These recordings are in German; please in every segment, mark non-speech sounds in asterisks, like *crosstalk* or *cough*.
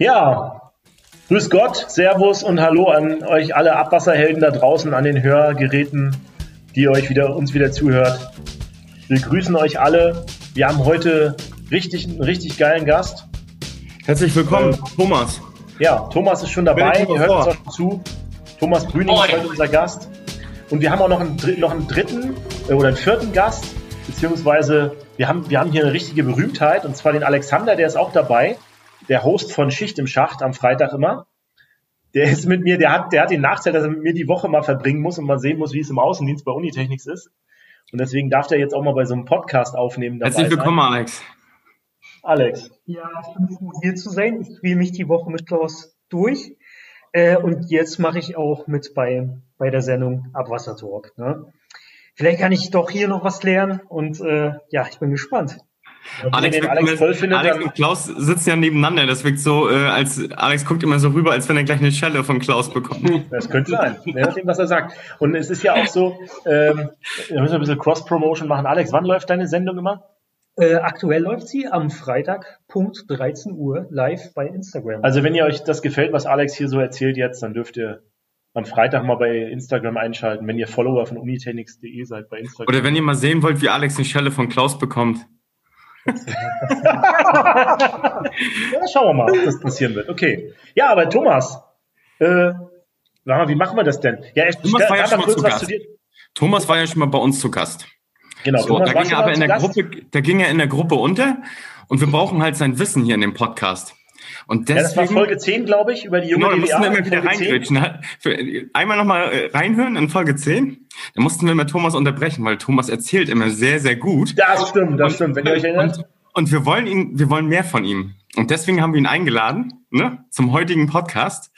Ja, grüß Gott, Servus und Hallo an euch alle Abwasserhelden da draußen an den Hörgeräten, die euch wieder, uns wieder zuhört. Wir grüßen euch alle. Wir haben heute richtig, einen richtig geilen Gast. Herzlich willkommen, äh, Thomas. Ja, Thomas ist schon dabei, ihr hört uns auch zu. Thomas Brüning ist heute unser Gast. Und wir haben auch noch einen, noch einen dritten äh, oder einen vierten Gast, beziehungsweise wir haben, wir haben hier eine richtige Berühmtheit, und zwar den Alexander, der ist auch dabei der Host von Schicht im Schacht am Freitag immer. Der ist mit mir, der hat, der hat den Nachteil, dass er mit mir die Woche mal verbringen muss und mal sehen muss, wie es im Außendienst bei Unitechnics ist. Und deswegen darf der jetzt auch mal bei so einem Podcast aufnehmen. Herzlich willkommen, sein. Alex. Alex. Ja, ich bin froh, hier zu sein. Ich spiele mich die Woche mit Klaus durch. Äh, und jetzt mache ich auch mit bei, bei der Sendung Abwasser Talk. Ne? Vielleicht kann ich doch hier noch was lernen und äh, ja, ich bin gespannt. Alex, Alex, findet, Alex und Klaus sitzen ja nebeneinander. Das wirkt so, äh, als Alex guckt immer so rüber, als wenn er gleich eine Schelle von Klaus bekommt. *laughs* Das könnte sein, je nachdem, was er sagt. Und es ist ja auch so, ähm, wir müssen ein bisschen Cross-Promotion machen. Alex, wann läuft deine Sendung immer? Äh, aktuell läuft sie am Freitag, Punkt 13 Uhr, live bei Instagram. Also wenn ihr euch das gefällt, was Alex hier so erzählt jetzt, dann dürft ihr am Freitag mal bei Instagram einschalten, wenn ihr Follower von unitechnics.de seid bei Instagram. Oder wenn ihr mal sehen wollt, wie Alex eine Schelle von Klaus bekommt ja, schauen wir mal, ob das passieren wird. Okay. Ja, aber Thomas, äh, wie machen wir das denn? Ja, echt, Thomas war ja schon mal zu Gast. Thomas war ja schon mal bei uns zu Gast. Genau. So, da ging er aber in der Gruppe, da ging er in der Gruppe unter und wir brauchen halt sein Wissen hier in dem Podcast. Und deswegen, ja, das war Folge 10, glaube ich, über die junge Genau, da mussten wir immer wieder reingrätschen. Einmal nochmal äh, reinhören in Folge 10. Da mussten wir mit Thomas unterbrechen, weil Thomas erzählt immer sehr, sehr gut. Das stimmt, das und, stimmt, wenn ihr euch erinnert. Und, und wir wollen ihn, wir wollen mehr von ihm. Und deswegen haben wir ihn eingeladen, ne, zum heutigen Podcast.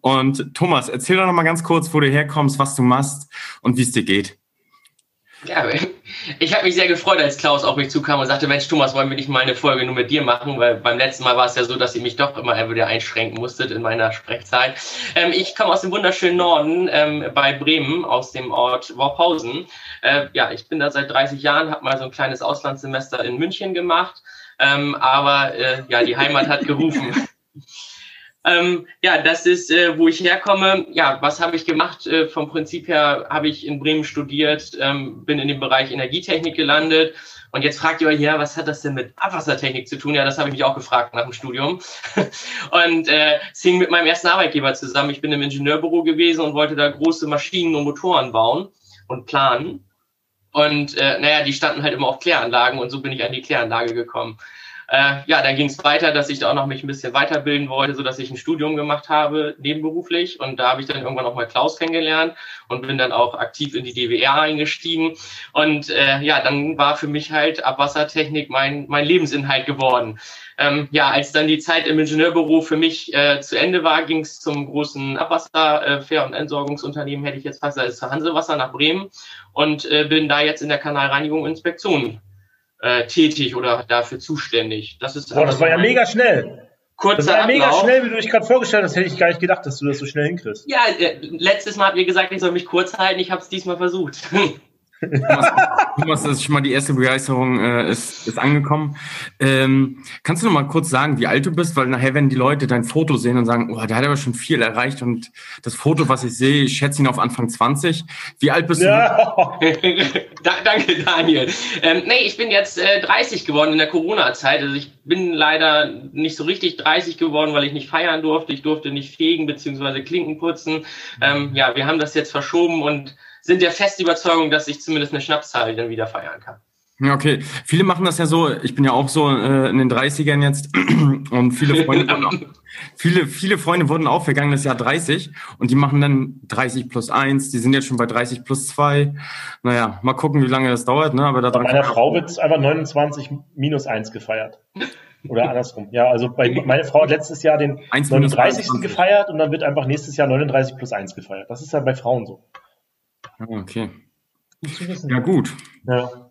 Und Thomas, erzähl doch nochmal ganz kurz, wo du herkommst, was du machst und wie es dir geht. Ja, *laughs* ich habe mich sehr gefreut, als Klaus auf mich zukam und sagte, Mensch, Thomas, wollen wir nicht mal eine Folge nur mit dir machen? Weil beim letzten Mal war es ja so, dass ihr mich doch immer wieder einschränken musstet in meiner Sprechzeit. Ähm, ich komme aus dem wunderschönen Norden ähm, bei Bremen, aus dem Ort Worphausen. Äh, ja, ich bin da seit 30 Jahren, habe mal so ein kleines Auslandssemester in München gemacht. Ähm, aber äh, ja, die Heimat hat gerufen. *laughs* Ähm, ja, das ist, äh, wo ich herkomme. Ja, was habe ich gemacht? Äh, vom Prinzip her habe ich in Bremen studiert, ähm, bin in dem Bereich Energietechnik gelandet. Und jetzt fragt ihr euch, ja, was hat das denn mit Abwassertechnik zu tun? Ja, das habe ich mich auch gefragt nach dem Studium. *laughs* und äh, es hing mit meinem ersten Arbeitgeber zusammen. Ich bin im Ingenieurbüro gewesen und wollte da große Maschinen und Motoren bauen und planen. Und äh, naja, die standen halt immer auf Kläranlagen und so bin ich an die Kläranlage gekommen. Äh, ja, dann ging es weiter, dass ich da auch noch mich ein bisschen weiterbilden wollte, so dass ich ein Studium gemacht habe, nebenberuflich. Und da habe ich dann irgendwann auch mal Klaus kennengelernt und bin dann auch aktiv in die DWR eingestiegen. Und äh, ja, dann war für mich halt Abwassertechnik mein, mein Lebensinhalt geworden. Ähm, ja, als dann die Zeit im Ingenieurbüro für mich äh, zu Ende war, ging es zum großen Abwasser, äh, und Entsorgungsunternehmen, hätte ich jetzt fast, also zu Hansewasser nach Bremen und äh, bin da jetzt in der Kanalreinigung Inspektion äh, tätig oder dafür zuständig. Das ist Boah, das war ja mega schnell. Kurzer das war ja mega schnell, wie du dich gerade vorgestellt hast. Hätte ich gar nicht gedacht, dass du das so schnell hinkriegst. Ja, äh, letztes Mal habt ihr gesagt, ich soll mich kurz halten. Ich habe es diesmal versucht. *laughs* Thomas, Thomas, das ist schon mal die erste Begeisterung äh, ist, ist angekommen. Ähm, kannst du noch mal kurz sagen, wie alt du bist? Weil nachher werden die Leute dein Foto sehen und sagen, oh, der hat aber schon viel erreicht und das Foto, was ich sehe, ich schätze ihn auf Anfang 20. Wie alt bist ja. *laughs* du? Danke, Daniel. Ähm, nee, ich bin jetzt äh, 30 geworden in der Corona-Zeit. Also ich bin leider nicht so richtig 30 geworden, weil ich nicht feiern durfte. Ich durfte nicht fegen beziehungsweise Klinken putzen. Ähm, ja, wir haben das jetzt verschoben und sind der festen Überzeugung, dass ich zumindest eine Schnapszahl dann wieder feiern kann. Ja, okay. Viele machen das ja so, ich bin ja auch so äh, in den 30ern jetzt *clears throat* und viele Freunde, wurden auch, *laughs* viele, viele Freunde wurden auch vergangenes Jahr 30 und die machen dann 30 plus 1, die sind jetzt schon bei 30 plus 2. Naja, mal gucken, wie lange das dauert. Ne? Aber da bei meiner Frau wird einfach 29 minus 1 gefeiert. Oder andersrum. Ja, also bei, *laughs* meine Frau hat letztes Jahr den 39. gefeiert und dann wird einfach nächstes Jahr 39 plus 1 gefeiert. Das ist ja bei Frauen so. Ah, okay. Ja, gut. Ja.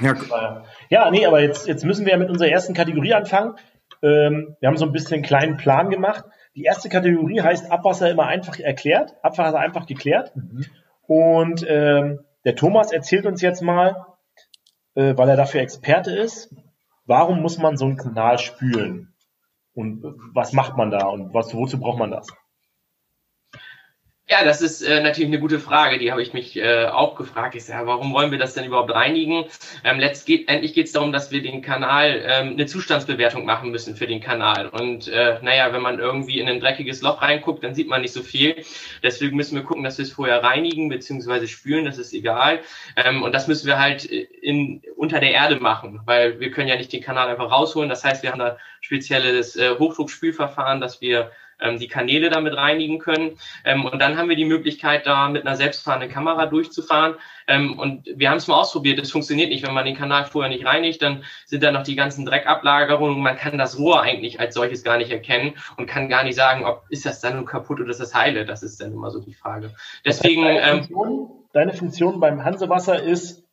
Ja, ja nee, aber jetzt, jetzt müssen wir ja mit unserer ersten Kategorie anfangen. Ähm, wir haben so ein bisschen einen kleinen Plan gemacht. Die erste Kategorie heißt Abwasser immer einfach erklärt, Abwasser einfach geklärt. Mhm. Und ähm, der Thomas erzählt uns jetzt mal, äh, weil er dafür Experte ist, warum muss man so einen Kanal spülen? Und was macht man da und was, wozu braucht man das? Ja, das ist äh, natürlich eine gute Frage. Die habe ich mich äh, auch gefragt. Ich sage, warum wollen wir das denn überhaupt reinigen? Ähm, letztendlich geht es darum, dass wir den Kanal ähm, eine Zustandsbewertung machen müssen für den Kanal. Und äh, naja, wenn man irgendwie in ein dreckiges Loch reinguckt, dann sieht man nicht so viel. Deswegen müssen wir gucken, dass wir es vorher reinigen bzw. spülen. Das ist egal. Ähm, und das müssen wir halt in, unter der Erde machen, weil wir können ja nicht den Kanal einfach rausholen. Das heißt, wir haben da spezielles äh, Hochdruckspülverfahren, dass wir ähm, die Kanäle damit reinigen können. Ähm, und dann haben wir die Möglichkeit, da mit einer selbstfahrenden Kamera durchzufahren. Ähm, und wir haben es mal ausprobiert, es funktioniert nicht. Wenn man den Kanal vorher nicht reinigt, dann sind da noch die ganzen Dreckablagerungen. Man kann das Rohr eigentlich als solches gar nicht erkennen und kann gar nicht sagen, ob ist das dann nur kaputt oder ist das heile. Das ist dann immer so die Frage. Deswegen. Deine ähm, Funktion, deine Funktion beim Hansewasser ist,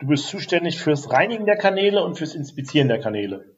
du bist zuständig fürs Reinigen der Kanäle und fürs Inspizieren der Kanäle.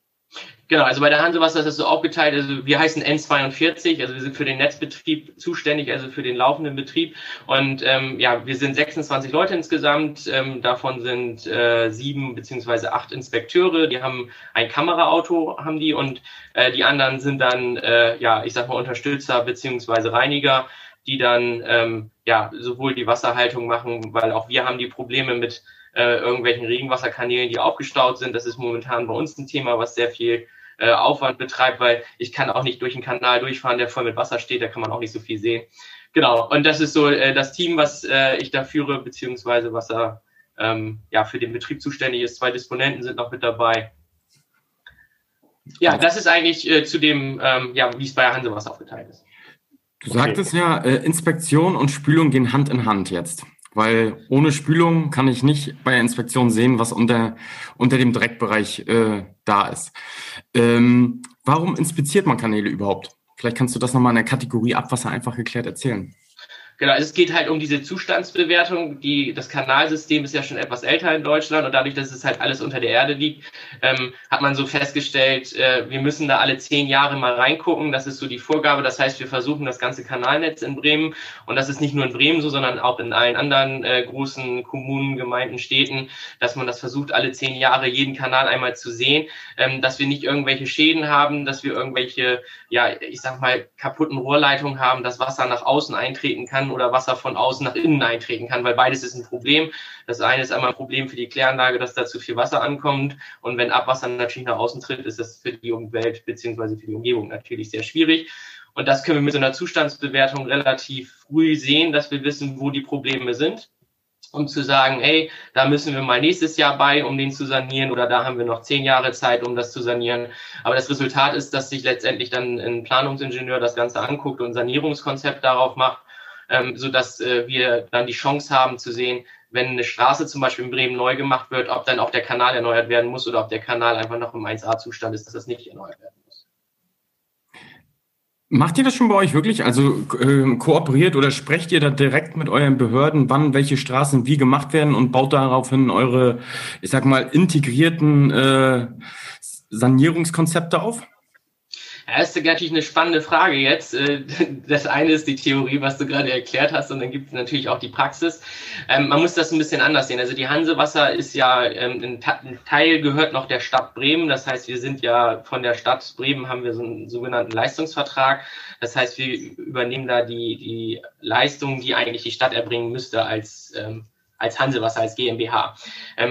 Genau, also bei der Hansewasser ist das so aufgeteilt. Also wir heißen N42, also wir sind für den Netzbetrieb zuständig, also für den laufenden Betrieb. Und ähm, ja, wir sind 26 Leute insgesamt. Ähm, davon sind äh, sieben beziehungsweise acht Inspekteure. Die haben ein Kameraauto, haben die, und äh, die anderen sind dann äh, ja, ich sag mal Unterstützer beziehungsweise Reiniger, die dann ähm, ja sowohl die Wasserhaltung machen, weil auch wir haben die Probleme mit äh, irgendwelchen Regenwasserkanälen, die aufgestaut sind. Das ist momentan bei uns ein Thema, was sehr viel äh, Aufwand betreibt, weil ich kann auch nicht durch einen Kanal durchfahren, der voll mit Wasser steht, da kann man auch nicht so viel sehen. Genau, und das ist so äh, das Team, was äh, ich da führe, beziehungsweise was er ähm, ja, für den Betrieb zuständig ist. Zwei Disponenten sind noch mit dabei. Ja, das ist eigentlich äh, zu dem, ähm, ja, wie es bei Hansewasser aufgeteilt ist. Du sagtest ja, äh, Inspektion und Spülung gehen Hand in Hand jetzt. Weil ohne Spülung kann ich nicht bei der Inspektion sehen, was unter, unter dem Dreckbereich äh, da ist. Ähm, warum inspiziert man Kanäle überhaupt? Vielleicht kannst du das nochmal in der Kategorie Abwasser einfach geklärt erzählen. Genau, es geht halt um diese Zustandsbewertung. Die, das Kanalsystem ist ja schon etwas älter in Deutschland und dadurch, dass es halt alles unter der Erde liegt, ähm, hat man so festgestellt, äh, wir müssen da alle zehn Jahre mal reingucken. Das ist so die Vorgabe. Das heißt, wir versuchen das ganze Kanalnetz in Bremen und das ist nicht nur in Bremen so, sondern auch in allen anderen äh, großen Kommunen, Gemeinden, Städten, dass man das versucht, alle zehn Jahre jeden Kanal einmal zu sehen, ähm, dass wir nicht irgendwelche Schäden haben, dass wir irgendwelche, ja, ich sag mal, kaputten Rohrleitungen haben, dass Wasser nach außen eintreten kann oder Wasser von außen nach innen eintreten kann, weil beides ist ein Problem. Das eine ist einmal ein Problem für die Kläranlage, dass da zu viel Wasser ankommt. Und wenn Abwasser natürlich nach außen tritt, ist das für die Umwelt beziehungsweise für die Umgebung natürlich sehr schwierig. Und das können wir mit so einer Zustandsbewertung relativ früh sehen, dass wir wissen, wo die Probleme sind um zu sagen, hey, da müssen wir mal nächstes Jahr bei, um den zu sanieren, oder da haben wir noch zehn Jahre Zeit, um das zu sanieren. Aber das Resultat ist, dass sich letztendlich dann ein Planungsingenieur das Ganze anguckt und ein Sanierungskonzept darauf macht ähm, sodass äh, wir dann die Chance haben zu sehen, wenn eine Straße zum Beispiel in Bremen neu gemacht wird, ob dann auch der Kanal erneuert werden muss oder ob der Kanal einfach noch im 1A-Zustand ist, dass das nicht erneuert werden. Macht ihr das schon bei euch wirklich? Also äh, kooperiert oder sprecht ihr da direkt mit euren Behörden, wann welche Straßen wie gemacht werden und baut daraufhin eure, ich sag mal, integrierten äh, Sanierungskonzepte auf? Das ist natürlich eine spannende Frage jetzt. Äh, *laughs* das eine ist die Theorie, was du gerade erklärt hast, und dann gibt es natürlich auch die Praxis. Ähm, man muss das ein bisschen anders sehen. Also die Hansewasser ist ja, ähm, ein Teil gehört noch der Stadt Bremen. Das heißt, wir sind ja von der Stadt Bremen haben wir so einen sogenannten Leistungsvertrag. Das heißt, wir übernehmen da die, die Leistungen, die eigentlich die Stadt erbringen müsste als ähm, als Hansewasser, als GmbH.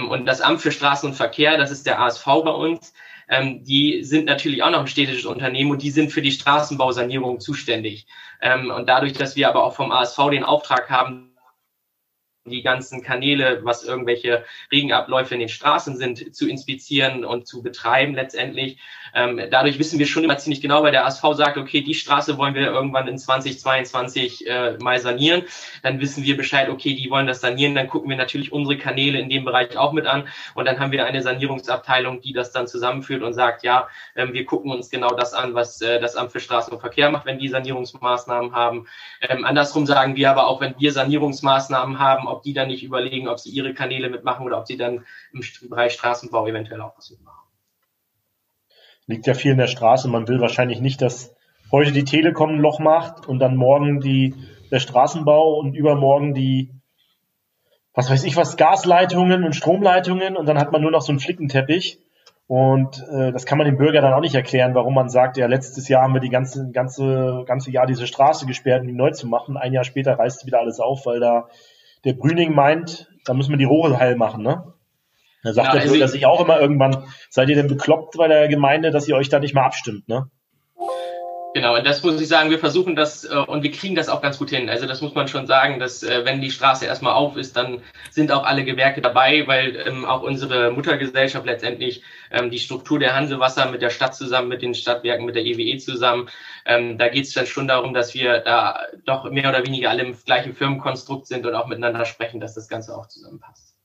Und das Amt für Straßen und Verkehr, das ist der ASV bei uns, ähm, die sind natürlich auch noch ein städtisches Unternehmen und die sind für die Straßenbausanierung zuständig. Ähm, und dadurch, dass wir aber auch vom ASV den Auftrag haben, die ganzen Kanäle, was irgendwelche Regenabläufe in den Straßen sind, zu inspizieren und zu betreiben letztendlich, ähm, dadurch wissen wir schon immer ziemlich genau, weil der ASV sagt, okay, die Straße wollen wir irgendwann in 2022 äh, mal sanieren. Dann wissen wir Bescheid, okay, die wollen das sanieren. Dann gucken wir natürlich unsere Kanäle in dem Bereich auch mit an. Und dann haben wir eine Sanierungsabteilung, die das dann zusammenführt und sagt, ja, ähm, wir gucken uns genau das an, was äh, das Amt für Straßen und Verkehr macht, wenn die Sanierungsmaßnahmen haben. Ähm, andersrum sagen wir aber auch, wenn wir Sanierungsmaßnahmen haben, ob die dann nicht überlegen, ob sie ihre Kanäle mitmachen oder ob sie dann im Bereich Straßenbau eventuell auch was mitmachen liegt ja viel in der Straße. Man will wahrscheinlich nicht, dass heute die Telekom ein Loch macht und dann morgen die, der Straßenbau und übermorgen die, was weiß ich was, Gasleitungen und Stromleitungen und dann hat man nur noch so einen Flickenteppich Und äh, das kann man dem Bürger dann auch nicht erklären, warum man sagt, ja, letztes Jahr haben wir die ganze, ganze, ganze Jahr diese Straße gesperrt, um die neu zu machen. Ein Jahr später reißt wieder alles auf, weil da der Brüning meint, da müssen wir die Rohre heil machen, ne? Da sagt ja, der also Bürger sich auch immer irgendwann, seid ihr denn bekloppt bei der Gemeinde, dass ihr euch da nicht mal abstimmt, ne? Genau, und das muss ich sagen, wir versuchen das äh, und wir kriegen das auch ganz gut hin. Also das muss man schon sagen, dass äh, wenn die Straße erstmal auf ist, dann sind auch alle Gewerke dabei, weil ähm, auch unsere Muttergesellschaft letztendlich ähm, die Struktur der Hansewasser mit der Stadt zusammen, mit den Stadtwerken, mit der EWE zusammen, ähm, da geht es dann schon darum, dass wir da doch mehr oder weniger alle im gleichen Firmenkonstrukt sind und auch miteinander sprechen, dass das Ganze auch zusammenpasst.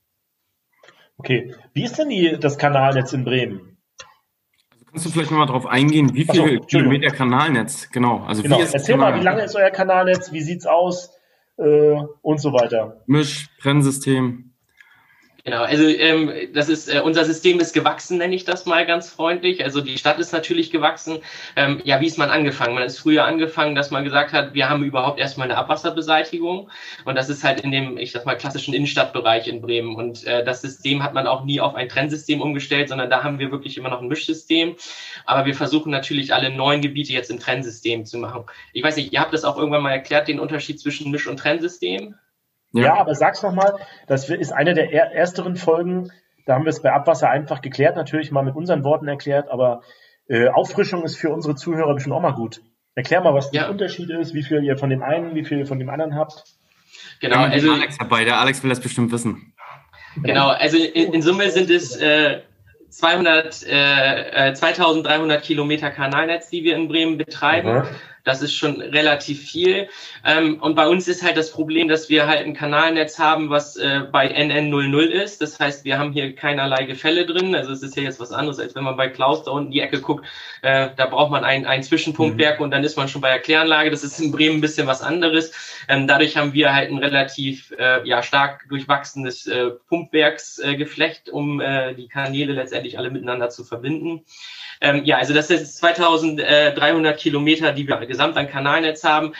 Okay, wie ist denn die, das Kanalnetz in Bremen? Kannst du vielleicht nochmal darauf eingehen, wie viel so, Kilometer Kanalnetz? Genau. Also genau. Erzähl mal, wie lange ist euer Kanalnetz? Wie sieht's aus? Äh, und so weiter. Misch, Brennsystem. Genau, also ähm, das ist äh, unser System ist gewachsen, nenne ich das mal ganz freundlich. Also die Stadt ist natürlich gewachsen. Ähm, ja, wie ist man angefangen? Man ist früher angefangen, dass man gesagt hat, wir haben überhaupt erstmal eine Abwasserbeseitigung und das ist halt in dem, ich sag mal, klassischen Innenstadtbereich in Bremen. Und äh, das System hat man auch nie auf ein Trennsystem umgestellt, sondern da haben wir wirklich immer noch ein Mischsystem. Aber wir versuchen natürlich alle neuen Gebiete jetzt im Trennsystem zu machen. Ich weiß nicht, ihr habt das auch irgendwann mal erklärt, den Unterschied zwischen Misch- und Trennsystem? Ja, ja aber sag's nochmal, das ist eine der ersteren Folgen. Da haben wir es bei Abwasser einfach geklärt, natürlich mal mit unseren Worten erklärt, aber äh, Auffrischung ist für unsere Zuhörer bestimmt auch mal gut. Erklär mal, was ja. der Unterschied ist, wie viel ihr von dem einen, wie viel ihr von dem anderen habt. Genau, also Alex dabei, der Alex will das bestimmt wissen. Genau, also in, in Summe sind es äh, 200, äh, 2300 Kilometer Kanalnetz, die wir in Bremen betreiben. Mhm. Das ist schon relativ viel. Ähm, und bei uns ist halt das Problem, dass wir halt ein Kanalnetz haben, was äh, bei NN00 ist. Das heißt, wir haben hier keinerlei Gefälle drin. Also es ist ja jetzt was anderes, als wenn man bei Klaus da unten die Ecke guckt. Äh, da braucht man ein, ein Zwischenpumpwerk mhm. und dann ist man schon bei der Kläranlage. Das ist in Bremen ein bisschen was anderes. Ähm, dadurch haben wir halt ein relativ äh, ja, stark durchwachsenes äh, Pumpwerksgeflecht, um äh, die Kanäle letztendlich alle miteinander zu verbinden. Ähm, ja, also das ist 2300 Kilometer, die wir gesamt an Kanalnetz haben.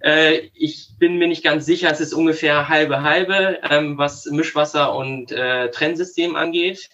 Äh, ich bin mir nicht ganz sicher, es ist ungefähr halbe halbe, ähm, was Mischwasser und äh, Trennsystem angeht.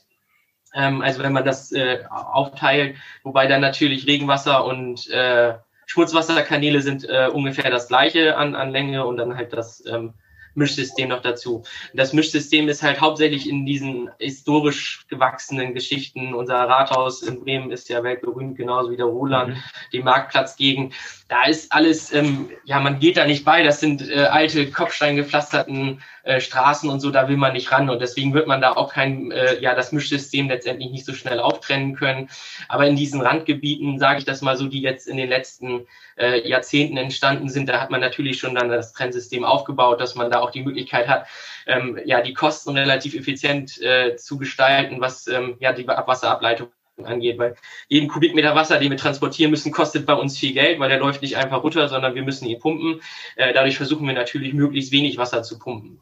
Ähm, also wenn man das äh, aufteilt, wobei dann natürlich Regenwasser und äh, Schmutzwasserkanäle sind äh, ungefähr das gleiche an, an Länge und dann halt das ähm, Mischsystem noch dazu. Das Mischsystem ist halt hauptsächlich in diesen historisch gewachsenen Geschichten. Unser Rathaus in Bremen ist ja weltberühmt, genauso wie der Roland, mhm. die Marktplatzgegend da ist alles, ähm, ja, man geht da nicht bei. Das sind äh, alte, kopfsteingepflasterten äh, Straßen und so, da will man nicht ran. Und deswegen wird man da auch kein, äh, ja, das Mischsystem letztendlich nicht so schnell auftrennen können. Aber in diesen Randgebieten, sage ich das mal so, die jetzt in den letzten äh, Jahrzehnten entstanden sind, da hat man natürlich schon dann das Trennsystem aufgebaut, dass man da auch die Möglichkeit hat, ähm, ja, die Kosten relativ effizient äh, zu gestalten, was ähm, ja die Abwasserableitung angeht, weil jeden Kubikmeter Wasser, den wir transportieren müssen, kostet bei uns viel Geld, weil der läuft nicht einfach runter, sondern wir müssen ihn pumpen. Äh, dadurch versuchen wir natürlich möglichst wenig Wasser zu pumpen.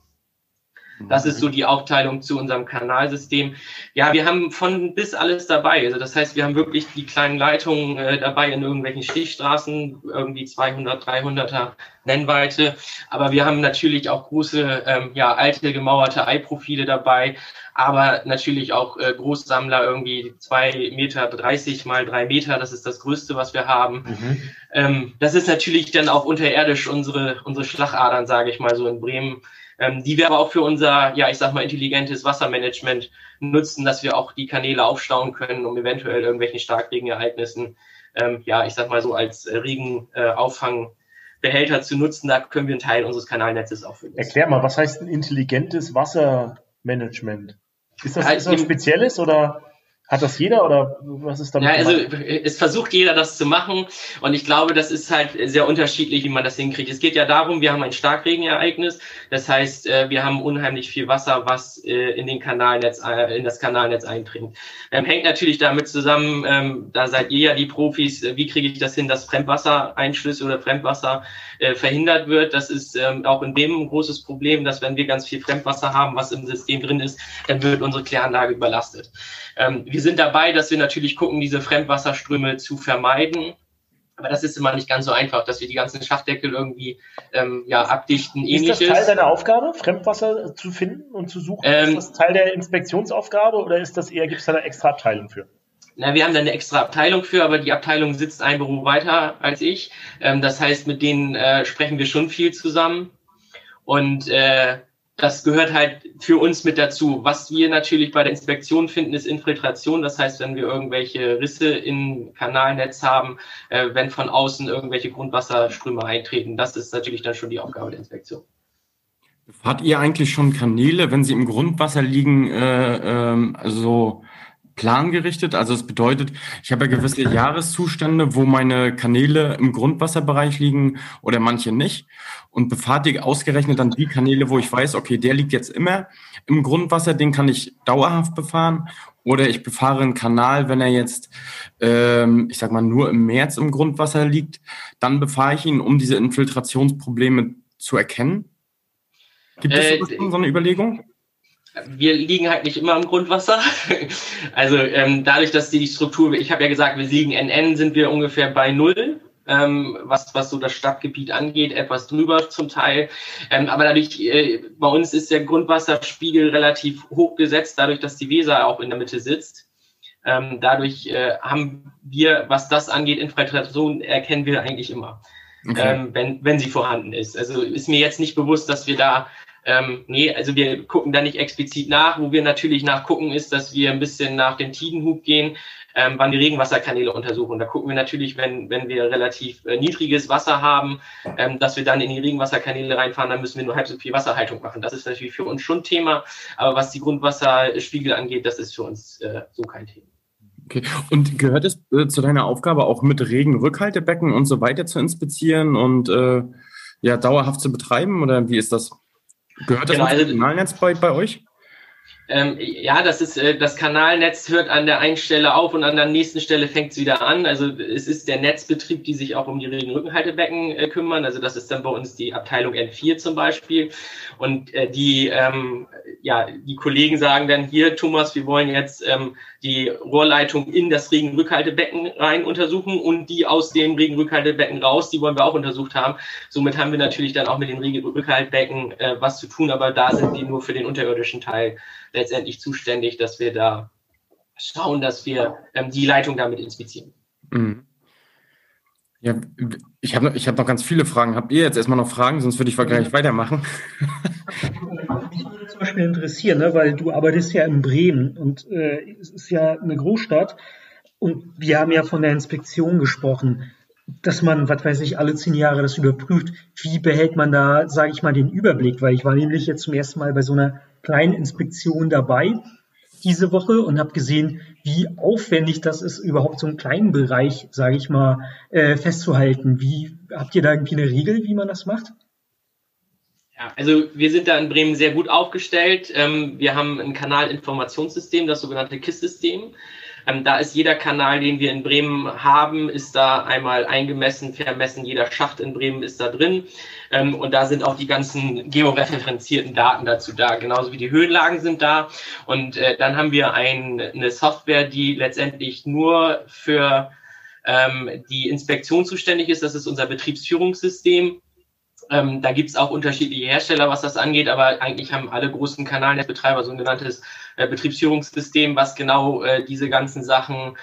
Das ist so die Aufteilung zu unserem Kanalsystem. Ja, wir haben von bis alles dabei. Also das heißt, wir haben wirklich die kleinen Leitungen äh, dabei in irgendwelchen Stichstraßen, irgendwie 200, 300er Nennweite. Aber wir haben natürlich auch große, ähm, ja, alte gemauerte Eiprofile dabei, aber natürlich auch äh, Großsammler irgendwie zwei Meter dreißig mal drei Meter. Das ist das Größte, was wir haben. Mhm. Ähm, das ist natürlich dann auch unterirdisch unsere, unsere Schlagadern, sage ich mal so in Bremen ähm, die wir aber auch für unser, ja, ich sag mal, intelligentes Wassermanagement nutzen, dass wir auch die Kanäle aufstauen können, um eventuell irgendwelchen Starkregenereignissen, ähm, ja, ich sag mal so als Regenauffang-Behälter äh, zu nutzen. Da können wir einen Teil unseres Kanalnetzes auch für nutzen. Erklär mal, was heißt ein intelligentes Wassermanagement? Ist das, ist das Spezielles oder? Hat das jeder oder was ist damit? Ja, also es versucht jeder das zu machen und ich glaube, das ist halt sehr unterschiedlich, wie man das hinkriegt. Es geht ja darum, wir haben ein Starkregenereignis, das heißt, äh, wir haben unheimlich viel Wasser, was äh, in den Kanalnetz, äh, in das Kanalnetz eindringt. Ähm, hängt natürlich damit zusammen, ähm, da seid ihr ja die Profis, wie kriege ich das hin, dass Fremdwassereinschlüsse oder Fremdwasser verhindert wird. Das ist ähm, auch in dem ein großes Problem, dass wenn wir ganz viel Fremdwasser haben, was im System drin ist, dann wird unsere Kläranlage überlastet. Wir sind dabei, dass wir natürlich gucken, diese Fremdwasserströme zu vermeiden Aber das ist immer nicht ganz so einfach, dass wir die ganzen Schachtdeckel irgendwie ähm, ja, abdichten. Ähnliches. Ist das Teil deiner Aufgabe, Fremdwasser zu finden und zu suchen? Ähm, ist das Teil der Inspektionsaufgabe oder ist das eher, gibt es da eine extra Abteilung für? Na, wir haben da eine extra Abteilung für, aber die Abteilung sitzt ein Büro weiter als ich. Ähm, das heißt, mit denen äh, sprechen wir schon viel zusammen. Und äh, das gehört halt für uns mit dazu. Was wir natürlich bei der Inspektion finden, ist Infiltration. Das heißt, wenn wir irgendwelche Risse im Kanalnetz haben, äh, wenn von außen irgendwelche Grundwasserströme eintreten, das ist natürlich dann schon die Aufgabe der Inspektion. Befahrt ihr eigentlich schon Kanäle, wenn sie im Grundwasser liegen, äh, ähm, also plangerichtet. Also es bedeutet, ich habe ja gewisse Jahreszustände, wo meine Kanäle im Grundwasserbereich liegen oder manche nicht. Und befahrtige ausgerechnet dann die Kanäle, wo ich weiß, okay, der liegt jetzt immer im Grundwasser, den kann ich dauerhaft befahren. Oder ich befahre einen Kanal, wenn er jetzt, ähm, ich sag mal, nur im März im Grundwasser liegt, dann befahre ich ihn, um diese Infiltrationsprobleme zu erkennen. Gibt es äh, so eine Überlegung? Wir liegen halt nicht immer im Grundwasser. *laughs* Also ähm, dadurch, dass die Struktur, ich habe ja gesagt, wir liegen NN, sind wir ungefähr bei null, ähm, was, was so das Stadtgebiet angeht, etwas drüber zum Teil. Ähm, aber dadurch, äh, bei uns ist der Grundwasserspiegel relativ hoch gesetzt, dadurch, dass die Weser auch in der Mitte sitzt. Ähm, dadurch äh, haben wir, was das angeht, Infiltration erkennen wir eigentlich immer, okay. ähm, wenn, wenn sie vorhanden ist. Also ist mir jetzt nicht bewusst, dass wir da ähm, nee, also wir gucken da nicht explizit nach. Wo wir natürlich nachgucken, ist, dass wir ein bisschen nach dem Tidenhub gehen, ähm, wann die Regenwasserkanäle untersuchen. Da gucken wir natürlich, wenn, wenn wir relativ äh, niedriges Wasser haben, ähm, dass wir dann in die Regenwasserkanäle reinfahren, dann müssen wir nur halb so viel Wasserhaltung machen. Das ist natürlich für uns schon Thema, aber was die Grundwasserspiegel angeht, das ist für uns äh, so kein Thema. Okay. Und gehört es äh, zu deiner Aufgabe auch mit Regenrückhaltebecken und so weiter zu inspizieren und äh, ja dauerhaft zu betreiben oder wie ist das? Gehört das genau, also, Kanalnetz bei, bei euch? Ähm, ja, das ist äh, das Kanalnetz hört an der einen Stelle auf und an der nächsten Stelle fängt es wieder an. Also es ist der Netzbetrieb, die sich auch um die Regenrückenhaltebecken äh, kümmern. Also das ist dann bei uns die Abteilung N4 zum Beispiel. Und äh, die ähm, ja die Kollegen sagen dann hier, Thomas, wir wollen jetzt ähm, die Rohrleitung in das Regenrückhaltebecken rein untersuchen und die aus dem Regenrückhaltebecken raus, die wollen wir auch untersucht haben. Somit haben wir natürlich dann auch mit den Regenrückhaltebecken äh, was zu tun, aber da sind die nur für den unterirdischen Teil letztendlich zuständig, dass wir da schauen, dass wir ähm, die Leitung damit inspizieren. Mhm. Ja, ich habe ich hab noch ganz viele Fragen. Habt ihr jetzt erstmal noch Fragen? Sonst würde ich gleich weitermachen. Mich würde zum Beispiel interessieren, ne, weil du arbeitest ja in Bremen und äh, es ist ja eine Großstadt und wir haben ja von der Inspektion gesprochen, dass man, was weiß ich, alle zehn Jahre das überprüft. Wie behält man da, sage ich mal, den Überblick? Weil ich war nämlich jetzt zum ersten Mal bei so einer kleinen Inspektion dabei diese Woche und habe gesehen, wie aufwendig das ist, überhaupt so einen kleinen Bereich, sage ich mal, äh, festzuhalten. Wie habt ihr da irgendwie eine Regel, wie man das macht? Ja, also wir sind da in Bremen sehr gut aufgestellt. Ähm, wir haben ein Kanalinformationssystem, das sogenannte KISS-System. Ähm, da ist jeder Kanal, den wir in Bremen haben, ist da einmal eingemessen, vermessen. Jeder Schacht in Bremen ist da drin. Ähm, und da sind auch die ganzen georeferenzierten Daten dazu da, genauso wie die Höhenlagen sind da. Und äh, dann haben wir ein, eine Software, die letztendlich nur für ähm, die Inspektion zuständig ist. Das ist unser Betriebsführungssystem. Ähm, da gibt es auch unterschiedliche Hersteller, was das angeht, aber eigentlich haben alle großen Kanalnetzbetreiber so ein genanntes äh, Betriebsführungssystem, was genau äh, diese ganzen Sachen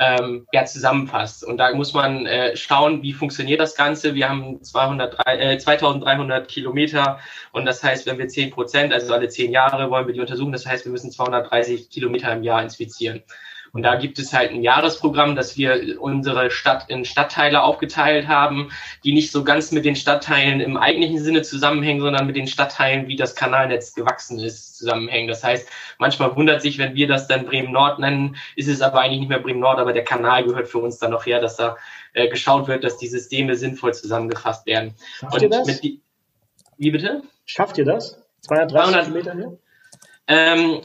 ähm, ja, zusammenfasst. Und da muss man äh, schauen, wie funktioniert das Ganze. Wir haben 200, äh, 2300 Kilometer und das heißt, wenn wir 10 Prozent, also alle 10 Jahre wollen wir die untersuchen, das heißt, wir müssen 230 Kilometer im Jahr inspizieren. Und da gibt es halt ein Jahresprogramm, dass wir unsere Stadt in Stadtteile aufgeteilt haben, die nicht so ganz mit den Stadtteilen im eigentlichen Sinne zusammenhängen, sondern mit den Stadtteilen, wie das Kanalnetz gewachsen ist, zusammenhängen. Das heißt, manchmal wundert sich, wenn wir das dann Bremen Nord nennen, ist es aber eigentlich nicht mehr Bremen Nord, aber der Kanal gehört für uns dann noch her, dass da äh, geschaut wird, dass die Systeme sinnvoll zusammengefasst werden. Schafft Und ihr das? Die, wie bitte? Schafft ihr das? 230 200, Kilometer hier? Ähm, äh,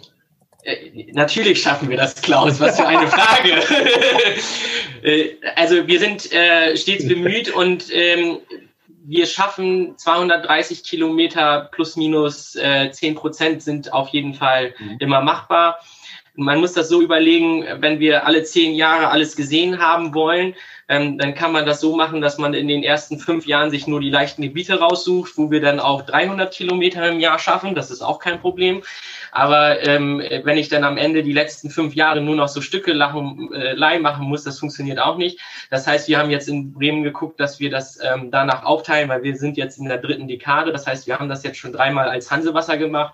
natürlich schaffen wir das, Klaus. Was für eine Frage. *laughs* Äh, also wir sind äh, stets bemüht und ähm, wir schaffen 230 Kilometer plus minus äh, 10 Prozent sind auf jeden Fall mhm. immer machbar. Man muss das so überlegen, wenn wir alle zehn Jahre alles gesehen haben wollen, ähm, dann kann man das so machen, dass man in den ersten fünf Jahren sich nur die leichten Gebiete raussucht, wo wir dann auch 300 Kilometer im Jahr schaffen. Das ist auch kein Problem. Aber ähm, wenn ich dann am Ende die letzten fünf Jahre nur noch so Stücke lachen, äh, machen muss, das funktioniert auch nicht. Das heißt, wir haben jetzt in Bremen geguckt, dass wir das ähm, danach aufteilen, weil wir sind jetzt in der dritten Dekade. Das heißt, wir haben das jetzt schon dreimal als Hansewasser gemacht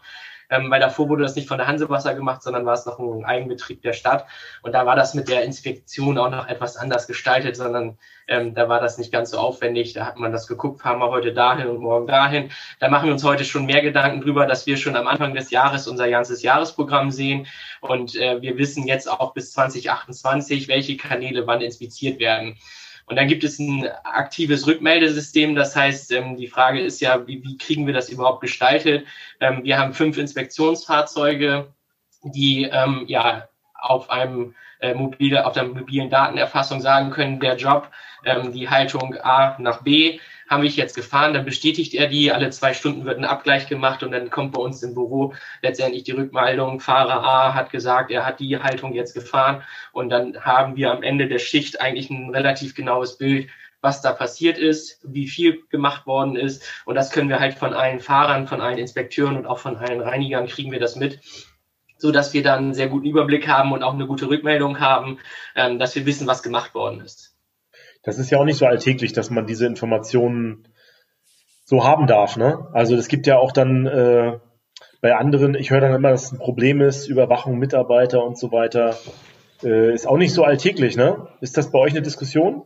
ähm, weil davor wurde das nicht von der Hansewasser gemacht, sondern war es noch ein Eigenbetrieb der Stadt. Und da war das mit der Inspektion auch noch etwas anders gestaltet, sondern ähm, da war das nicht ganz so aufwendig. Da hat man das geguckt, fahren wir heute dahin und morgen dahin. Da machen wir uns heute schon mehr Gedanken drüber, dass wir schon am Anfang des Jahres unser ganzes Jahresprogramm sehen. Und äh, wir wissen jetzt auch bis 2028, welche Kanäle wann inspiziert werden. Und dann gibt es ein aktives Rückmeldesystem. Das heißt, ähm, die Frage ist ja, wie, wie kriegen wir das überhaupt gestaltet? Ähm, wir haben fünf Inspektionsfahrzeuge, die ähm, ja auf einem äh, mobile, auf der mobilen Datenerfassung sagen können, der Job, ähm, die Haltung A nach B habe ich jetzt gefahren, dann bestätigt er die, alle zwei Stunden wird ein Abgleich gemacht und dann kommt bei uns im Büro letztendlich die Rückmeldung, Fahrer A hat gesagt, er hat die Haltung jetzt gefahren und dann haben wir am Ende der Schicht eigentlich ein relativ genaues Bild, was da passiert ist, wie viel gemacht worden ist und das können wir halt von allen Fahrern, von allen Inspekteuren und auch von allen Reinigern kriegen wir das mit so dass wir dann einen sehr guten Überblick haben und auch eine gute Rückmeldung haben, ähm, dass wir wissen, was gemacht worden ist das ist ja auch nicht so alltäglich, dass man diese Informationen so haben darf. Ne? Also es gibt ja auch dann äh, bei anderen, ich höre dann immer, dass ein Problem ist, Überwachung Mitarbeiter und so weiter. Äh, ist auch nicht so alltäglich, ne? Ist das bei euch eine Diskussion?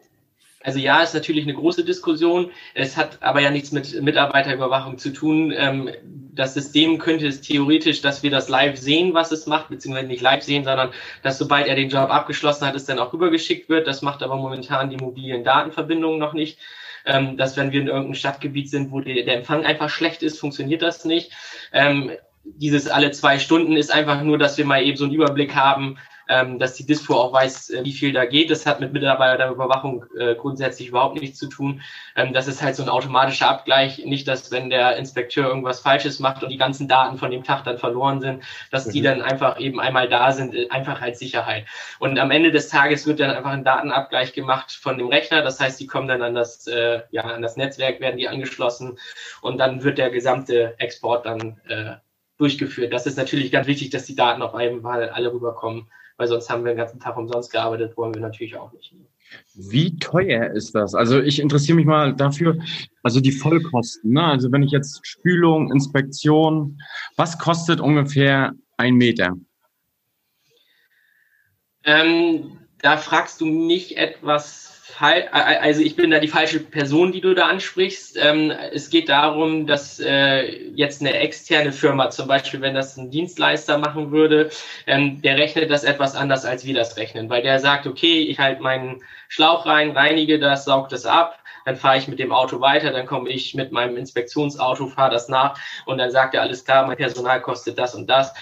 Also ja, ist natürlich eine große Diskussion. Es hat aber ja nichts mit Mitarbeiterüberwachung zu tun. Ähm, das System könnte es theoretisch, dass wir das live sehen, was es macht, beziehungsweise nicht live sehen, sondern dass sobald er den Job abgeschlossen hat, es dann auch rübergeschickt wird. Das macht aber momentan die mobilen Datenverbindungen noch nicht. Ähm, dass wenn wir in irgendeinem Stadtgebiet sind, wo der Empfang einfach schlecht ist, funktioniert das nicht. Ähm, dieses alle zwei Stunden ist einfach nur, dass wir mal eben so einen Überblick haben, ähm, dass die Dispo auch weiß, äh, wie viel da geht. Das hat mit Mitarbeiterüberwachung äh, grundsätzlich überhaupt nichts zu tun. Ähm, das ist halt so ein automatischer Abgleich. Nicht, dass wenn der Inspekteur irgendwas Falsches macht und die ganzen Daten von dem Tag dann verloren sind, dass mhm. die dann einfach eben einmal da sind, äh, einfach als Sicherheit. Und am Ende des Tages wird dann einfach ein Datenabgleich gemacht von dem Rechner. Das heißt, die kommen dann an das, äh, ja, an das Netzwerk, werden die angeschlossen und dann wird der gesamte Export dann äh, durchgeführt. Das ist natürlich ganz wichtig, dass die Daten auf einmal alle rüberkommen weil sonst haben wir den ganzen Tag umsonst gearbeitet, wollen wir natürlich auch nicht. Wie teuer ist das? Also ich interessiere mich mal dafür, also die Vollkosten. Ne? Also wenn ich jetzt Spülung, Inspektion, was kostet ungefähr ein Meter? Ähm, da fragst du mich etwas also ich bin da die falsche Person, die du da ansprichst. Ähm, es geht darum, dass äh, jetzt eine externe Firma, zum Beispiel, wenn das ein Dienstleister machen würde, ähm, der rechnet das etwas anders, als wir das rechnen, weil der sagt, okay, ich halte meinen Schlauch rein, reinige das, saug das ab, dann fahre ich mit dem Auto weiter, dann komme ich mit meinem Inspektionsauto, fahre das nach und dann sagt er, alles klar, mein Personal kostet das und das.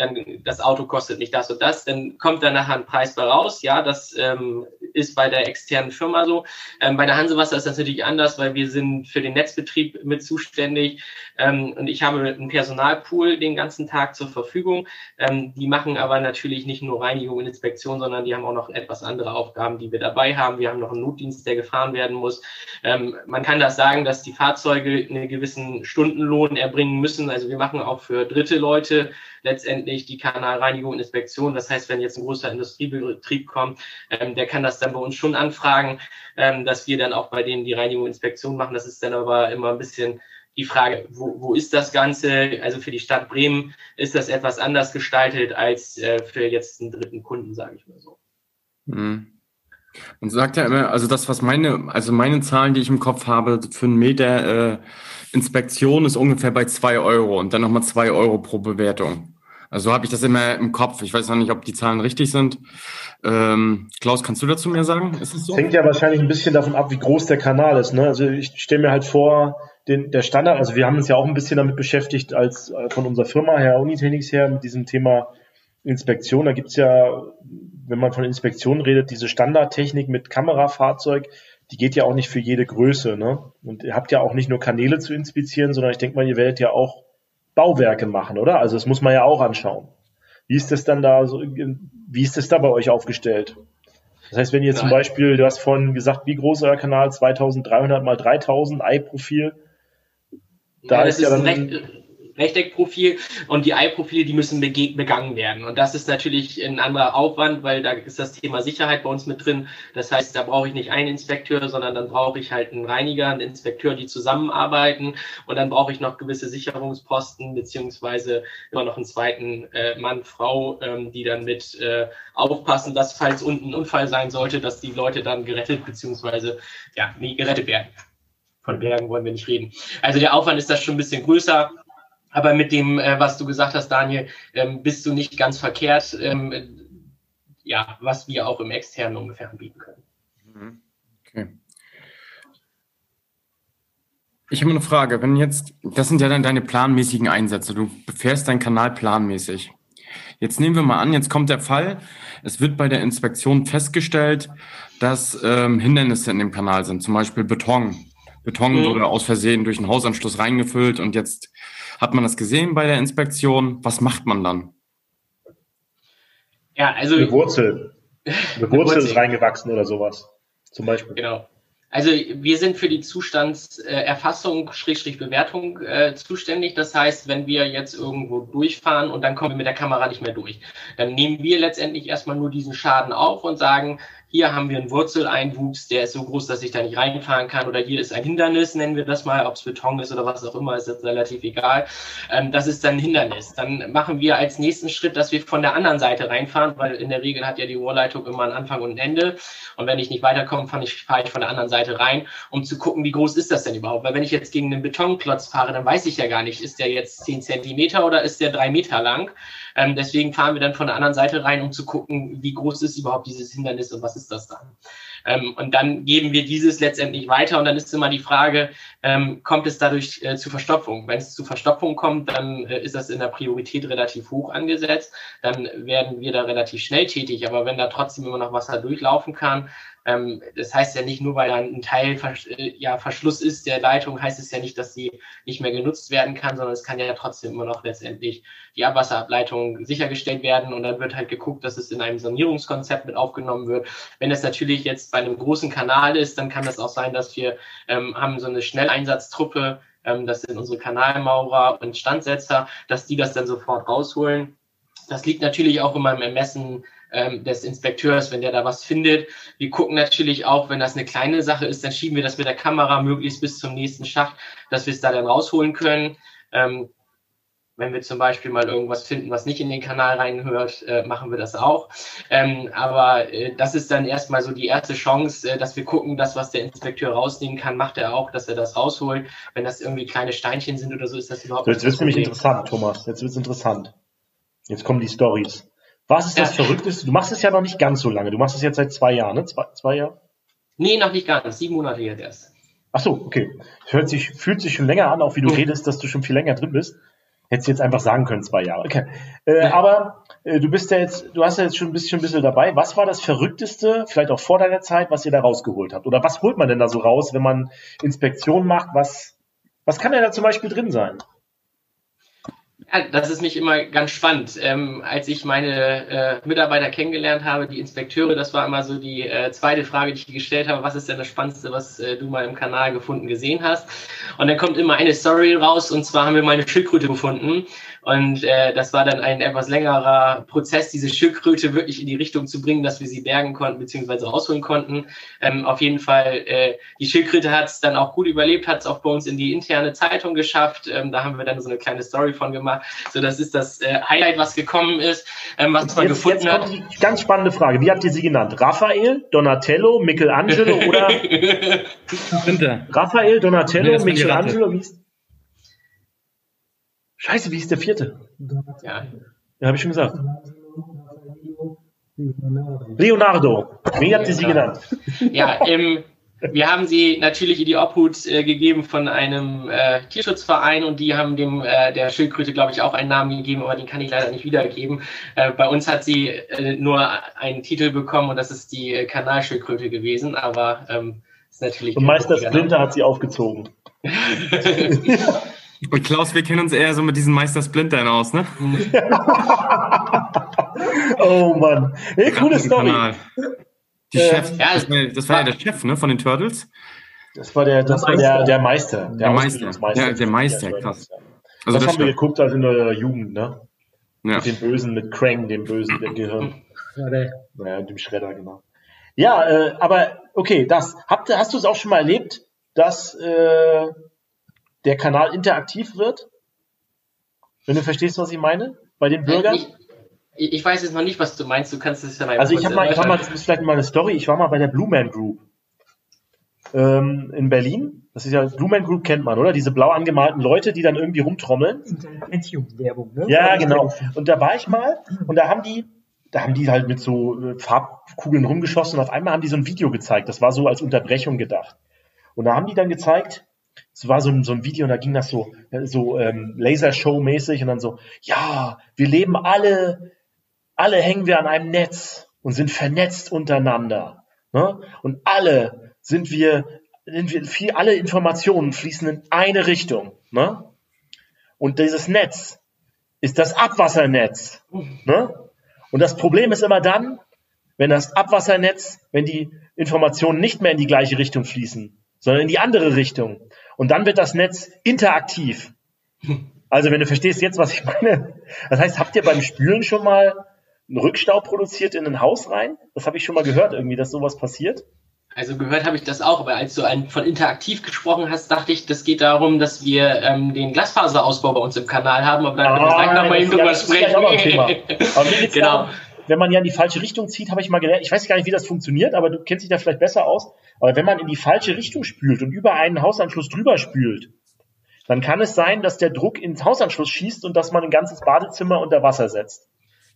Dann das Auto kostet nicht das und das, dann kommt da nachher ein Preis bei raus. Ja, das ähm, ist bei der externen Firma so. Ähm, bei der Hansewasser ist das natürlich anders, weil wir sind für den Netzbetrieb mit zuständig ähm, und ich habe einen Personalpool den ganzen Tag zur Verfügung. Ähm, die machen aber natürlich nicht nur Reinigung und Inspektion, sondern die haben auch noch etwas andere Aufgaben, die wir dabei haben. Wir haben noch einen Notdienst, der gefahren werden muss. Ähm, man kann das sagen, dass die Fahrzeuge einen gewissen Stundenlohn erbringen müssen. Also wir machen auch für dritte Leute letztendlich die Kanalreinigung und Inspektion. Das heißt, wenn jetzt ein großer Industriebetrieb kommt, ähm, der kann das dann bei uns schon anfragen, ähm, dass wir dann auch bei denen die Reinigung und Inspektion machen. Das ist dann aber immer ein bisschen die Frage, wo, wo ist das Ganze? Also für die Stadt Bremen ist das etwas anders gestaltet als äh, für jetzt einen dritten Kunden, sage ich mal so. Mhm. Und sagt ja immer, also das, was meine, also meine Zahlen, die ich im Kopf habe, für einen Meter äh, Inspektion ist ungefähr bei zwei Euro und dann nochmal zwei Euro pro Bewertung. Also so habe ich das immer im Kopf. Ich weiß noch nicht, ob die Zahlen richtig sind. Ähm, Klaus, kannst du dazu mehr sagen? Ist es so? Hängt ja wahrscheinlich ein bisschen davon ab, wie groß der Kanal ist. Ne? Also ich stelle mir halt vor, den, der Standard, also wir haben uns ja auch ein bisschen damit beschäftigt, als äh, von unserer Firma her, Unitechnics her, mit diesem Thema Inspektion. Da gibt's ja, wenn man von Inspektion redet, diese Standardtechnik mit Kamerafahrzeug, die geht ja auch nicht für jede Größe. Ne? Und ihr habt ja auch nicht nur Kanäle zu inspizieren, sondern ich denke mal, ihr werdet ja auch Bauwerke machen, oder? Also das muss man ja auch anschauen. Wie ist das dann da so, wie ist das da bei euch aufgestellt? Das heißt, wenn ihr Nein. zum Beispiel, du hast vorhin gesagt, wie groß ist euer Kanal? 2300 mal 3000 Ei-Profil. Da ja, ist ja dann. Recht, Rechteckprofil und die Ei-Profile, die müssen begangen werden. Und das ist natürlich ein anderer Aufwand, weil da ist das Thema Sicherheit bei uns mit drin. Das heißt, da brauche ich nicht einen Inspekteur, sondern dann brauche ich halt einen Reiniger, einen Inspekteur, die zusammenarbeiten. Und dann brauche ich noch gewisse Sicherungsposten, beziehungsweise immer noch einen zweiten äh, Mann, Frau, ähm, die dann mit äh, aufpassen, dass falls unten ein Unfall sein sollte, dass die Leute dann gerettet, beziehungsweise ja, nie gerettet werden. Von Bergen wollen wir nicht reden. Also der Aufwand ist das schon ein bisschen größer. Aber mit dem, äh, was du gesagt hast, Daniel, ähm, bist du nicht ganz verkehrt, ähm, ja, was wir auch im externen ungefähr anbieten können. Mhm. Okay. Ich habe eine Frage. Wenn jetzt, das sind ja dann deine planmäßigen Einsätze. Du befährst deinen Kanal planmäßig. Jetzt nehmen wir mal an, jetzt kommt der Fall. Es wird bei der Inspektion festgestellt, dass ähm, Hindernisse in dem Kanal sind, zum Beispiel Beton. Beton mhm. wurde aus Versehen durch einen Hausanschluss reingefüllt und jetzt hat man das gesehen bei der Inspektion? Was macht man dann? Ja, also. Eine Wurzel. Eine Wurzel ist reingewachsen oder sowas. Zum Beispiel. Genau. Also wir sind für die Zustandserfassung, Schrägstrich Bewertung äh, zuständig. Das heißt, wenn wir jetzt irgendwo durchfahren und dann kommen wir mit der Kamera nicht mehr durch, dann nehmen wir letztendlich erstmal nur diesen Schaden auf und sagen, hier haben wir einen Wurzeleinwuchs, der ist so groß, dass ich da nicht reinfahren kann. Oder hier ist ein Hindernis, nennen wir das mal, ob es Beton ist oder was auch immer, ist jetzt relativ egal. Ähm, das ist dann ein Hindernis. Dann machen wir als nächsten Schritt, dass wir von der anderen Seite reinfahren, weil in der Regel hat ja die Rohrleitung immer einen Anfang und ein Ende. Und wenn ich nicht weiterkomme, fahre ich, fahr ich von der anderen Seite rein, um zu gucken, wie groß ist das denn überhaupt. Weil wenn ich jetzt gegen einen Betonklotz fahre, dann weiß ich ja gar nicht, ist der jetzt zehn Zentimeter oder ist der drei Meter lang. Ähm, deswegen fahren wir dann von der anderen Seite rein, um zu gucken, wie groß ist überhaupt dieses Hindernis und was ist das dann. Ähm, und dann geben wir dieses letztendlich weiter und dann ist immer die Frage, ähm, kommt es dadurch äh, zu Verstopfung? Wenn es zu Verstopfung kommt, dann äh, ist das in der Priorität relativ hoch angesetzt. Dann werden wir da relativ schnell tätig. Aber wenn da trotzdem immer noch Wasser durchlaufen kann, ähm, das heißt ja nicht nur, weil da ein Teil äh, ja, Verschluss ist der Leitung, heißt es ja nicht, dass sie nicht mehr genutzt werden kann, sondern es kann ja trotzdem immer noch letztendlich die Abwasserableitung sichergestellt werden und dann wird halt geguckt, dass es in einem Sanierungskonzept mit aufgenommen wird. Wenn es natürlich jetzt bei einem großen Kanal ist, dann kann das auch sein, dass wir ähm, haben so eine Schnelleinsatztruppe, ähm, das sind unsere Kanalmaurer und Standsetzer, dass die das dann sofort rausholen. Das liegt natürlich auch immer im Ermessen ähm, des Inspekteurs, wenn der da was findet. Wir gucken natürlich auch, wenn das eine kleine Sache ist, dann schieben wir das mit der Kamera möglichst bis zum nächsten Schacht, dass wir es da dann rausholen können. Ähm, wenn wir zum Beispiel mal irgendwas finden, was nicht in den Kanal reinhört, äh, machen wir das auch. Ähm, aber äh, das ist dann erstmal so die erste Chance, äh, dass wir gucken, dass was der Inspekteur rausnehmen kann, macht er auch, dass er das rausholt. Wenn das irgendwie kleine Steinchen sind oder so, ist das überhaupt so, Jetzt wird es nämlich interessant, Thomas. Jetzt wird es interessant. Jetzt kommen die Stories. Was ist das ja. Verrückteste? Du machst es ja noch nicht ganz so lange. Du machst es jetzt seit zwei Jahren, ne? Zwei, zwei Jahre? Nee, noch nicht ganz. Sieben Monate jetzt erst. Ach so, okay. Hört sich, fühlt sich schon länger an, auch wie du mhm. redest, dass du schon viel länger drin bist. Hättest du jetzt einfach sagen können, zwei Jahre. Okay. Äh, ja. Aber äh, du bist ja jetzt, du hast ja jetzt schon ein bisschen, ein bisschen dabei. Was war das Verrückteste, vielleicht auch vor deiner Zeit, was ihr da rausgeholt habt? Oder was holt man denn da so raus, wenn man Inspektion macht? Was, was kann denn da zum Beispiel drin sein? Ja, das ist mich immer ganz spannend. Ähm, als ich meine äh, Mitarbeiter kennengelernt habe, die Inspekteure, das war immer so die äh, zweite Frage, die ich gestellt habe, was ist denn das Spannendste, was äh, du mal im Kanal gefunden, gesehen hast? Und dann kommt immer eine Story raus, und zwar haben wir meine Schildkröte gefunden. Und äh, das war dann ein etwas längerer Prozess, diese Schildkröte wirklich in die Richtung zu bringen, dass wir sie bergen konnten bzw. rausholen konnten. Ähm, auf jeden Fall, äh, die Schildkröte hat es dann auch gut überlebt, hat es auch bei uns in die interne Zeitung geschafft. Ähm, da haben wir dann so eine kleine Story von gemacht. So, das ist das äh, Highlight, was gekommen ist, ähm, was man gefunden jetzt hat. Die ganz spannende Frage. Wie habt ihr sie genannt? Raphael, Donatello, Michelangelo oder? *laughs* Raphael, Donatello, Michelangelo, wie ist Scheiße, wie ist der vierte? Ja. Ja, habe ich schon gesagt. Leonardo. Wie habt ihr sie genannt? Ja, ähm, wir haben sie natürlich in die Obhut äh, gegeben von einem äh, Tierschutzverein und die haben dem äh, der Schildkröte, glaube ich, auch einen Namen gegeben, aber den kann ich leider nicht wiedergeben. Äh, bei uns hat sie äh, nur einen Titel bekommen und das ist die äh, Kanalschildkröte gewesen, aber ähm, ist natürlich. Und Meister Splinter hat sie aufgezogen. *laughs* Und Klaus, wir kennen uns eher so mit diesen Meister Splintern aus, ne? *laughs* oh Mann. Hey, coole Story. Die ähm, Chefs. Ja, das, war, das war ja der Chef, ne, von den Turtles. Das war der, das war der, der Meister. Der, der Meister. Der, der Meister, krass. Also das, das haben wir geguckt also in der Jugend, ne? Ja. Mit dem Bösen, mit Krang, dem Bösen, dem Gehirn. Naja, dem Schredder, genau. Ja, äh, aber okay, das. Habt, hast du es auch schon mal erlebt, dass äh, der Kanal interaktiv wird? Wenn du verstehst, was ich meine? Bei den Bürgern? Ich, ich weiß jetzt noch nicht, was du meinst. Du kannst es ja mal. Also ich habe mal, ich war mal, das ist vielleicht mal eine Story. Ich war mal bei der Blue Man Group ähm, in Berlin. Das ist ja Blue Man Group kennt man, oder? Diese blau angemalten Leute, die dann irgendwie rumtrommeln. Werbung, ne? Ja, genau. Und da war ich mal und da haben die, da haben die halt mit so äh, Farbkugeln rumgeschossen und auf einmal haben die so ein Video gezeigt. Das war so als Unterbrechung gedacht. Und da haben die dann gezeigt, es war so ein, so ein Video und da ging das so, so ähm, Lasershow-mäßig und dann so, ja, wir leben alle, alle hängen wir an einem Netz und sind vernetzt untereinander. Ne? Und alle sind wir, sind wir viel, alle Informationen fließen in eine Richtung. Ne? Und dieses Netz ist das Abwassernetz. Ne? Und das Problem ist immer dann, wenn das Abwassernetz, wenn die Informationen nicht mehr in die gleiche Richtung fließen, sondern in die andere Richtung. Und dann wird das Netz interaktiv. Also wenn du verstehst jetzt, was ich meine. Das heißt, habt ihr beim Spülen schon mal einen Rückstau produziert in ein Haus rein? Das habe ich schon mal gehört, irgendwie, dass sowas passiert. Also gehört habe ich das auch, aber als du von interaktiv gesprochen hast, dachte ich, das geht darum, dass wir ähm, den Glasfaserausbau bei uns im Kanal haben, aber dann ah, wir gleich nochmal drüber sprechen. *laughs* genau. Darum, wenn man ja in die falsche Richtung zieht, habe ich mal gelernt, ich weiß gar nicht, wie das funktioniert, aber du kennst dich da vielleicht besser aus, aber wenn man in die falsche Richtung spült und über einen Hausanschluss drüber spült, dann kann es sein, dass der Druck ins Hausanschluss schießt und dass man ein ganzes Badezimmer unter Wasser setzt.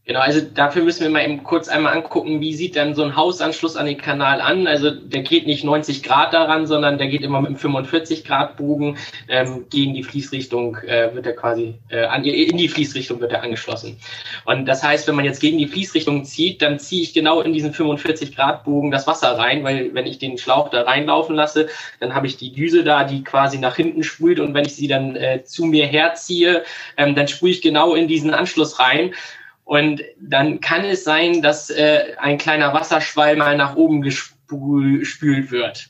Genau, also dafür müssen wir mal eben kurz einmal angucken, wie sieht denn so ein Hausanschluss an den Kanal an. Also der geht nicht 90 Grad daran, sondern der geht immer mit einem 45 Grad Bogen ähm, gegen die Fließrichtung, äh, wird er quasi, äh, an, in die Fließrichtung wird er angeschlossen. Und das heißt, wenn man jetzt gegen die Fließrichtung zieht, dann ziehe ich genau in diesen 45 Grad Bogen das Wasser rein, weil wenn ich den Schlauch da reinlaufen lasse, dann habe ich die Düse da, die quasi nach hinten sprüht und wenn ich sie dann äh, zu mir herziehe, ähm, dann sprühe ich genau in diesen Anschluss rein. Und dann kann es sein, dass äh, ein kleiner Wasserschwall mal nach oben gespült wird.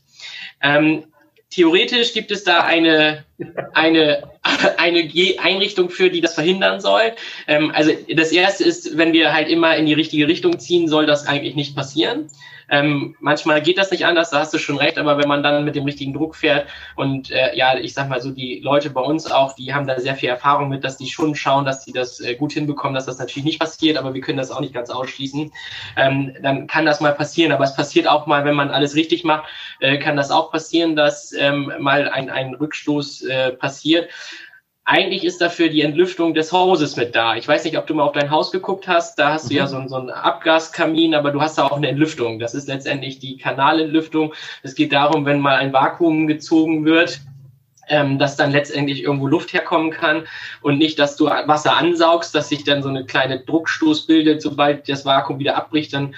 Ähm, theoretisch gibt es da eine, eine, *laughs* eine Einrichtung für, die das verhindern soll. Ähm, also das erste ist, wenn wir halt immer in die richtige Richtung ziehen, soll das eigentlich nicht passieren. Ähm, manchmal geht das nicht anders, da hast du schon recht, aber wenn man dann mit dem richtigen Druck fährt und äh, ja, ich sag mal so, die Leute bei uns auch, die haben da sehr viel Erfahrung mit, dass die schon schauen, dass sie das äh, gut hinbekommen, dass das natürlich nicht passiert, aber wir können das auch nicht ganz ausschließen. Ähm, dann kann das mal passieren, aber es passiert auch mal, wenn man alles richtig macht, äh, kann das auch passieren, dass ähm, mal ein, ein Rückstoß äh, passiert eigentlich ist dafür die Entlüftung des Hauses mit da. Ich weiß nicht, ob du mal auf dein Haus geguckt hast. Da hast mhm. du ja mhm. so, so einen Abgaskamin, aber du hast da auch eine Entlüftung. Das ist letztendlich die Kanalentlüftung. Es geht darum, wenn mal ein Vakuum gezogen wird, ähm, dass dann letztendlich irgendwo Luft herkommen kann und nicht, dass du Wasser ansaugst, dass sich dann so eine kleine Druckstoß bildet. Sobald das Vakuum wieder abbricht, dann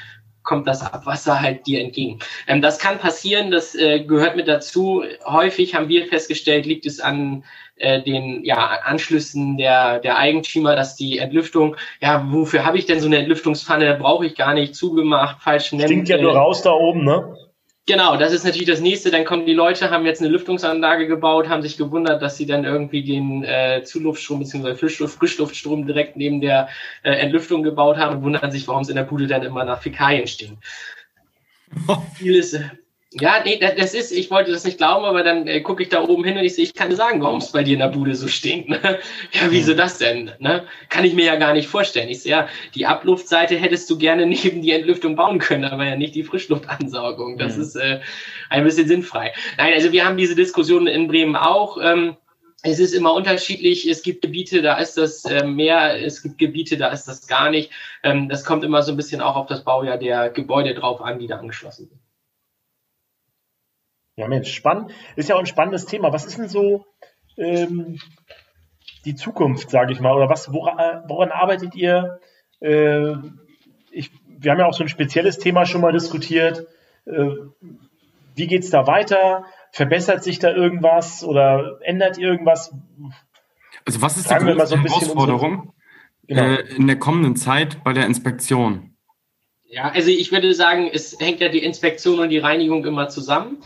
kommt das Abwasser halt dir entgegen. Ähm, das kann passieren, das äh, gehört mit dazu. Häufig haben wir festgestellt, liegt es an äh, den ja, Anschlüssen der, der Eigentümer, dass die Entlüftung, ja, wofür habe ich denn so eine Entlüftungspfanne? Brauche ich gar nicht zugemacht, falsch nennen. Stinkt ja nur raus da oben, ne? Genau, das ist natürlich das nächste. Dann kommen die Leute, haben jetzt eine Lüftungsanlage gebaut, haben sich gewundert, dass sie dann irgendwie den äh, Zuluftstrom bzw. Frischluft, Frischluftstrom direkt neben der äh, Entlüftung gebaut haben und wundern sich, warum es in der Bude dann immer nach Fäkalien stinkt. *laughs* Vieles, ja, nee, das ist, ich wollte das nicht glauben, aber dann äh, gucke ich da oben hin und ich sehe, ich kann dir sagen, warum es bei dir in der Bude so stinkt. Ne? *laughs* Ja, wieso hm. das denn? Ne? Kann ich mir ja gar nicht vorstellen. Ich sehe, ja, die Abluftseite hättest du gerne *laughs* neben die Entlüftung bauen können, aber ja nicht die Frischluftansaugung. Das mhm. ist äh, ein bisschen sinnfrei. Nein, also wir haben diese Diskussion in Bremen auch. Ähm, es ist immer unterschiedlich. Es gibt Gebiete, da ist das äh, mehr. Es gibt Gebiete, da ist das gar nicht. Ähm, das kommt immer so ein bisschen auch auf das Baujahr der Gebäude drauf an, die da angeschlossen sind. Ja, Mensch, spannend. Ist ja auch ein spannendes Thema. Was ist denn so ähm, die Zukunft, sage ich mal? Oder was, woran, woran arbeitet ihr? Äh, ich, wir haben ja auch so ein spezielles Thema schon mal diskutiert. Äh, wie geht's da weiter? Verbessert sich da irgendwas oder ändert ihr irgendwas? Also was ist die größte so Herausforderung genau. äh, in der kommenden Zeit bei der Inspektion? Ja, also ich würde sagen, es hängt ja die Inspektion und die Reinigung immer zusammen.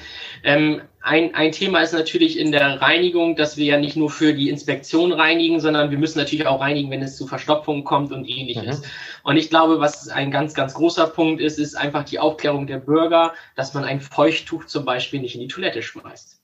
Ähm, ein, ein Thema ist natürlich in der Reinigung, dass wir ja nicht nur für die Inspektion reinigen, sondern wir müssen natürlich auch reinigen, wenn es zu Verstopfungen kommt und ähnliches. Mhm. Und ich glaube, was ein ganz, ganz großer Punkt ist, ist einfach die Aufklärung der Bürger, dass man ein Feuchttuch zum Beispiel nicht in die Toilette schmeißt.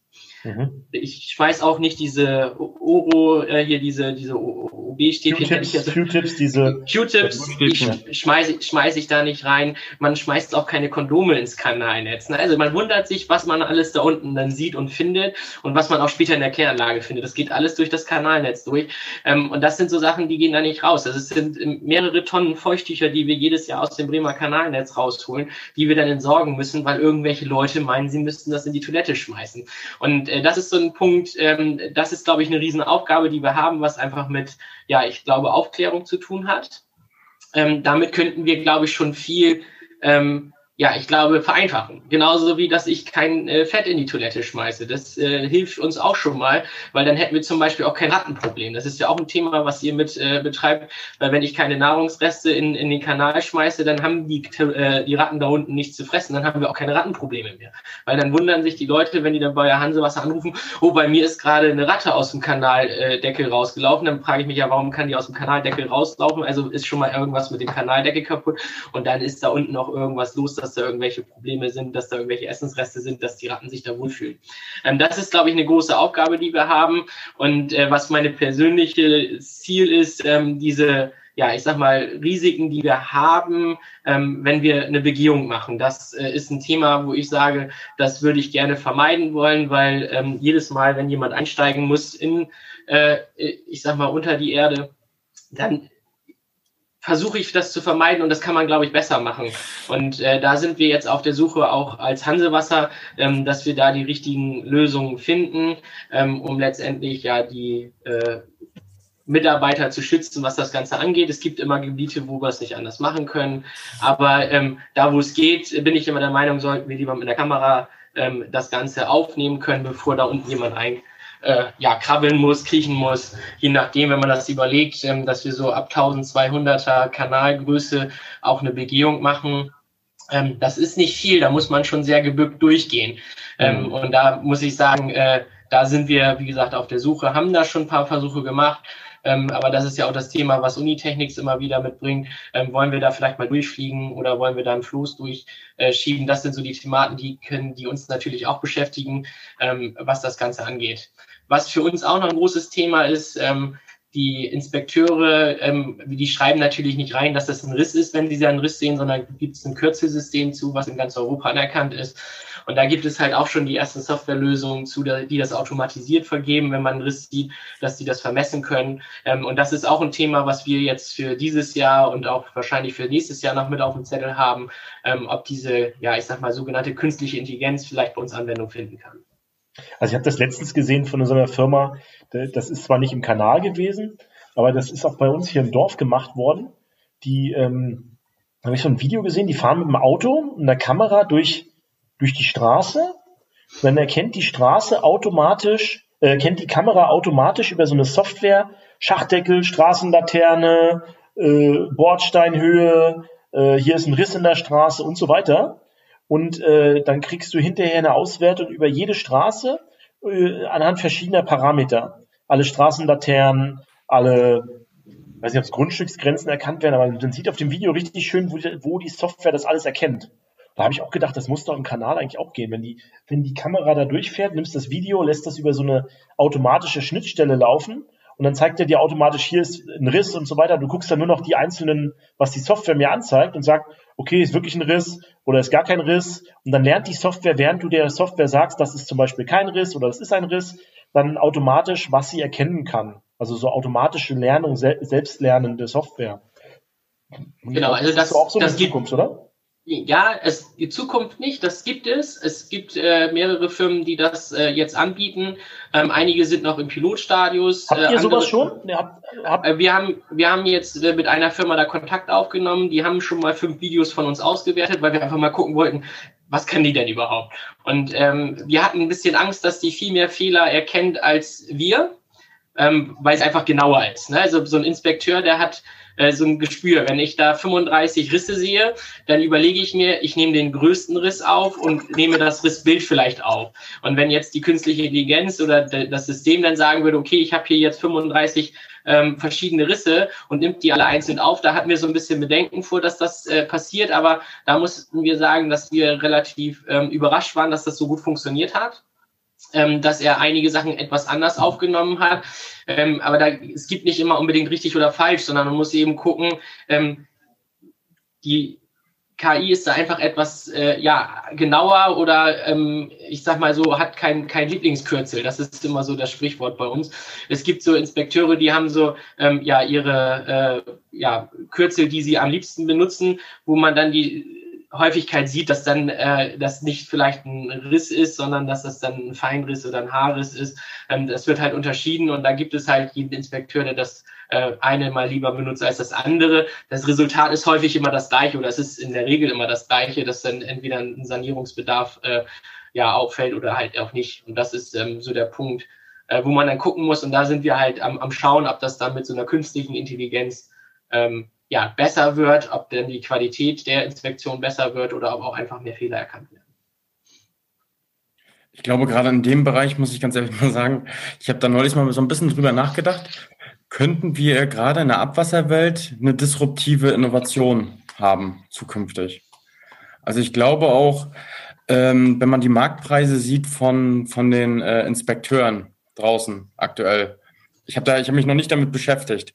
Mhm. Ich schmeiß auch nicht diese Oro, äh, hier diese, diese OB-Stäbchen. Q-Tips, Q-Tips, diese. Q-Tips, die schmeiße schmeiß ich da nicht rein. Man schmeißt auch keine Kondome ins Kanalnetz. Ne? Also man wundert sich, was man alles da unten dann sieht und findet und was man auch später in der Kläranlage findet. Das geht alles durch das Kanalnetz durch. Ähm, und das sind so Sachen, die gehen da nicht raus. Also es sind mehrere Tonnen Feuchttücher, die wir jedes Jahr aus dem Bremer Kanalnetz rausholen, die wir dann entsorgen müssen, weil irgendwelche Leute meinen, sie müssten das in die Toilette schmeißen. Und äh, das ist so ein Punkt, ähm, das ist, glaube ich, eine Riesenaufgabe, die wir haben, was einfach mit, ja, ich glaube, Aufklärung zu tun hat. Ähm, damit könnten wir, glaube ich, schon viel ähm, ja, ich glaube, vereinfachen. Genauso wie, dass ich kein äh, Fett in die Toilette schmeiße. Das äh, hilft uns auch schon mal, weil dann hätten wir zum Beispiel auch kein Rattenproblem. Das ist ja auch ein Thema, was ihr mit äh, betreibt, weil wenn ich keine Nahrungsreste in, in den Kanal schmeiße, dann haben die, äh, die Ratten da unten nichts zu fressen, dann haben wir auch keine Rattenprobleme mehr. Weil dann wundern sich die Leute, wenn die dann bei der Hansewasser anrufen, oh, bei mir ist gerade eine Ratte aus dem Kanaldeckel rausgelaufen. Dann frage ich mich ja, warum kann die aus dem Kanaldeckel rauslaufen? Also ist schon mal irgendwas mit dem Kanaldeckel kaputt und dann ist da unten auch irgendwas los, dass da irgendwelche Probleme sind, dass da irgendwelche Essensreste sind, dass die Ratten sich da wohlfühlen. Ähm, das ist, glaube ich, eine große Aufgabe, die wir haben. Und äh, was meine persönliche Ziel ist, ähm, diese ja, ich sag mal, Risiken, die wir haben, ähm, wenn wir eine Begehung machen. Das äh, ist ein Thema, wo ich sage, das würde ich gerne vermeiden wollen, weil ähm, jedes Mal, wenn jemand einsteigen muss in, äh, ich sag mal, unter die Erde, dann versuche ich das zu vermeiden und das kann man, glaube ich, besser machen. Und äh, da sind wir jetzt auf der Suche auch als Hansewasser, ähm, dass wir da die richtigen Lösungen finden, ähm, um letztendlich ja die äh, Mitarbeiter zu schützen, was das Ganze angeht. Es gibt immer Gebiete, wo wir es nicht anders machen können. Aber ähm, da, wo es geht, bin ich immer der Meinung, sollten wir lieber mit der Kamera ähm, das Ganze aufnehmen können, bevor da unten jemand rein äh, ja, krabbeln muss, kriechen muss, je nachdem, wenn man das überlegt, ähm, dass wir so ab 1200er Kanalgröße auch eine Begehung machen. Ähm, das ist nicht viel, da muss man schon sehr gebückt durchgehen. Ähm, mhm. Und da muss ich sagen, äh, da sind wir, wie gesagt, auf der Suche, haben da schon ein paar Versuche gemacht. Ähm, aber das ist ja auch das Thema, was immer wieder mitbringt. Ähm, wollen wir da vielleicht mal durchfliegen oder wollen wir da einen Floß durchschieben? das sind so die Thematen, die können, die uns natürlich auch beschäftigen, ähm, was das Ganze angeht. Was für uns auch noch ein großes Thema ist, ähm, die Inspekteure, ähm, die schreiben natürlich nicht rein, dass das ein Riss ist, wenn sie da einen Riss sehen, sondern gibt es ein Kürzelsystem zu, was in ganz Europa anerkannt ist. Und da gibt es halt auch schon die ersten Softwarelösungen zu, die das automatisiert vergeben, wenn man Riss sieht, dass die das vermessen können. Ähm, und das ist auch ein Thema, was wir jetzt für dieses Jahr und auch wahrscheinlich für nächstes Jahr noch mit auf dem Zettel haben, ähm, ob diese, ja, ich sag mal, sogenannte künstliche Intelligenz vielleicht bei uns Anwendung finden kann. Also ich habe das letztens gesehen von einer Firma, das ist zwar nicht im Kanal gewesen, aber das ist auch bei uns hier im Dorf gemacht worden. Die ähm, habe ich so ein Video gesehen, die fahren mit dem Auto und der Kamera durch, durch die Straße. Dann erkennt die Straße automatisch, äh, erkennt die Kamera automatisch über so eine Software, Schachdeckel, Straßenlaterne, äh, Bordsteinhöhe, äh, hier ist ein Riss in der Straße und so weiter und äh, dann kriegst du hinterher eine Auswertung über jede Straße äh, anhand verschiedener Parameter. Alle Straßenlaternen, alle, weiß nicht, ob es Grundstücksgrenzen erkannt werden, aber man sieht auf dem Video richtig schön, wo die, wo die Software das alles erkennt. Da habe ich auch gedacht, das muss doch im Kanal eigentlich auch gehen. Wenn die, wenn die Kamera da durchfährt, nimmst das Video, lässt das über so eine automatische Schnittstelle laufen und dann zeigt er dir automatisch, hier ist ein Riss und so weiter. Du guckst dann nur noch die einzelnen, was die Software mir anzeigt und sagt, okay, ist wirklich ein Riss oder ist gar kein Riss. Und dann lernt die Software, während du der Software sagst, das ist zum Beispiel kein Riss oder das ist ein Riss, dann automatisch, was sie erkennen kann. Also so automatische Lernung, selbstlernende Software. Genau, also das, das, auch so das Zukunft, oder? Ja, es, die Zukunft nicht, das gibt es. Es gibt äh, mehrere Firmen, die das äh, jetzt anbieten. Ähm, einige sind noch im Pilotstadius. Habt ihr äh, sowas schon? Ja, habt, habt äh, wir, haben, wir haben jetzt äh, mit einer Firma da Kontakt aufgenommen. Die haben schon mal fünf Videos von uns ausgewertet, weil wir einfach mal gucken wollten, was können die denn überhaupt? Und ähm, wir hatten ein bisschen Angst, dass die viel mehr Fehler erkennt als wir, ähm, weil es einfach genauer ist. Ne? Also so ein Inspekteur, der hat äh, so ein Gespür. Wenn ich da 35 Risse sehe, dann überlege ich mir, ich nehme den größten Riss auf und nehme das Rissbild vielleicht auf. Und wenn jetzt die künstliche Intelligenz oder das System dann sagen würde, okay, ich habe hier jetzt 35 ähm, verschiedene Risse und nimmt die alle einzeln auf. Da hatten wir so ein bisschen Bedenken vor, dass das äh, passiert, aber da mussten wir sagen, dass wir relativ ähm, überrascht waren, dass das so gut funktioniert hat. Ähm, dass er einige Sachen etwas anders aufgenommen hat. Ähm, aber da, es gibt nicht immer unbedingt richtig oder falsch, sondern man muss eben gucken, ähm, die KI ist da einfach etwas äh, ja genauer oder ähm, ich sag mal so hat kein kein Lieblingskürzel. Das ist immer so das Sprichwort bei uns. Es gibt so Inspekteure, die haben so ähm, ja ihre äh, ja Kürzel, die sie am liebsten benutzen, wo man dann die Häufigkeit sieht, dass dann äh, das nicht vielleicht ein Riss ist, sondern dass das dann ein Feinriss oder ein Haarriss ist. Ähm, das wird halt unterschieden und da gibt es halt jeden Inspekteur, der das äh, eine mal lieber benutzt als das andere. Das Resultat ist häufig immer das gleiche oder es ist in der Regel immer das gleiche, dass dann entweder ein Sanierungsbedarf äh, ja auffällt oder halt auch nicht. Und das ist ähm, so der Punkt, äh, wo man dann gucken muss. Und da sind wir halt am, am Schauen, ob das dann mit so einer künstlichen Intelligenz ähm, ja, besser wird, ob denn die Qualität der Inspektion besser wird oder ob auch einfach mehr Fehler erkannt werden. Ich glaube, gerade in dem Bereich muss ich ganz ehrlich mal sagen, ich habe da neulich mal so ein bisschen drüber nachgedacht. Könnten wir gerade in der Abwasserwelt eine disruptive Innovation haben zukünftig? Also ich glaube auch, ähm, wenn man die Marktpreise sieht von, von den äh, Inspekteuren draußen aktuell. Ich habe habe mich noch nicht damit beschäftigt.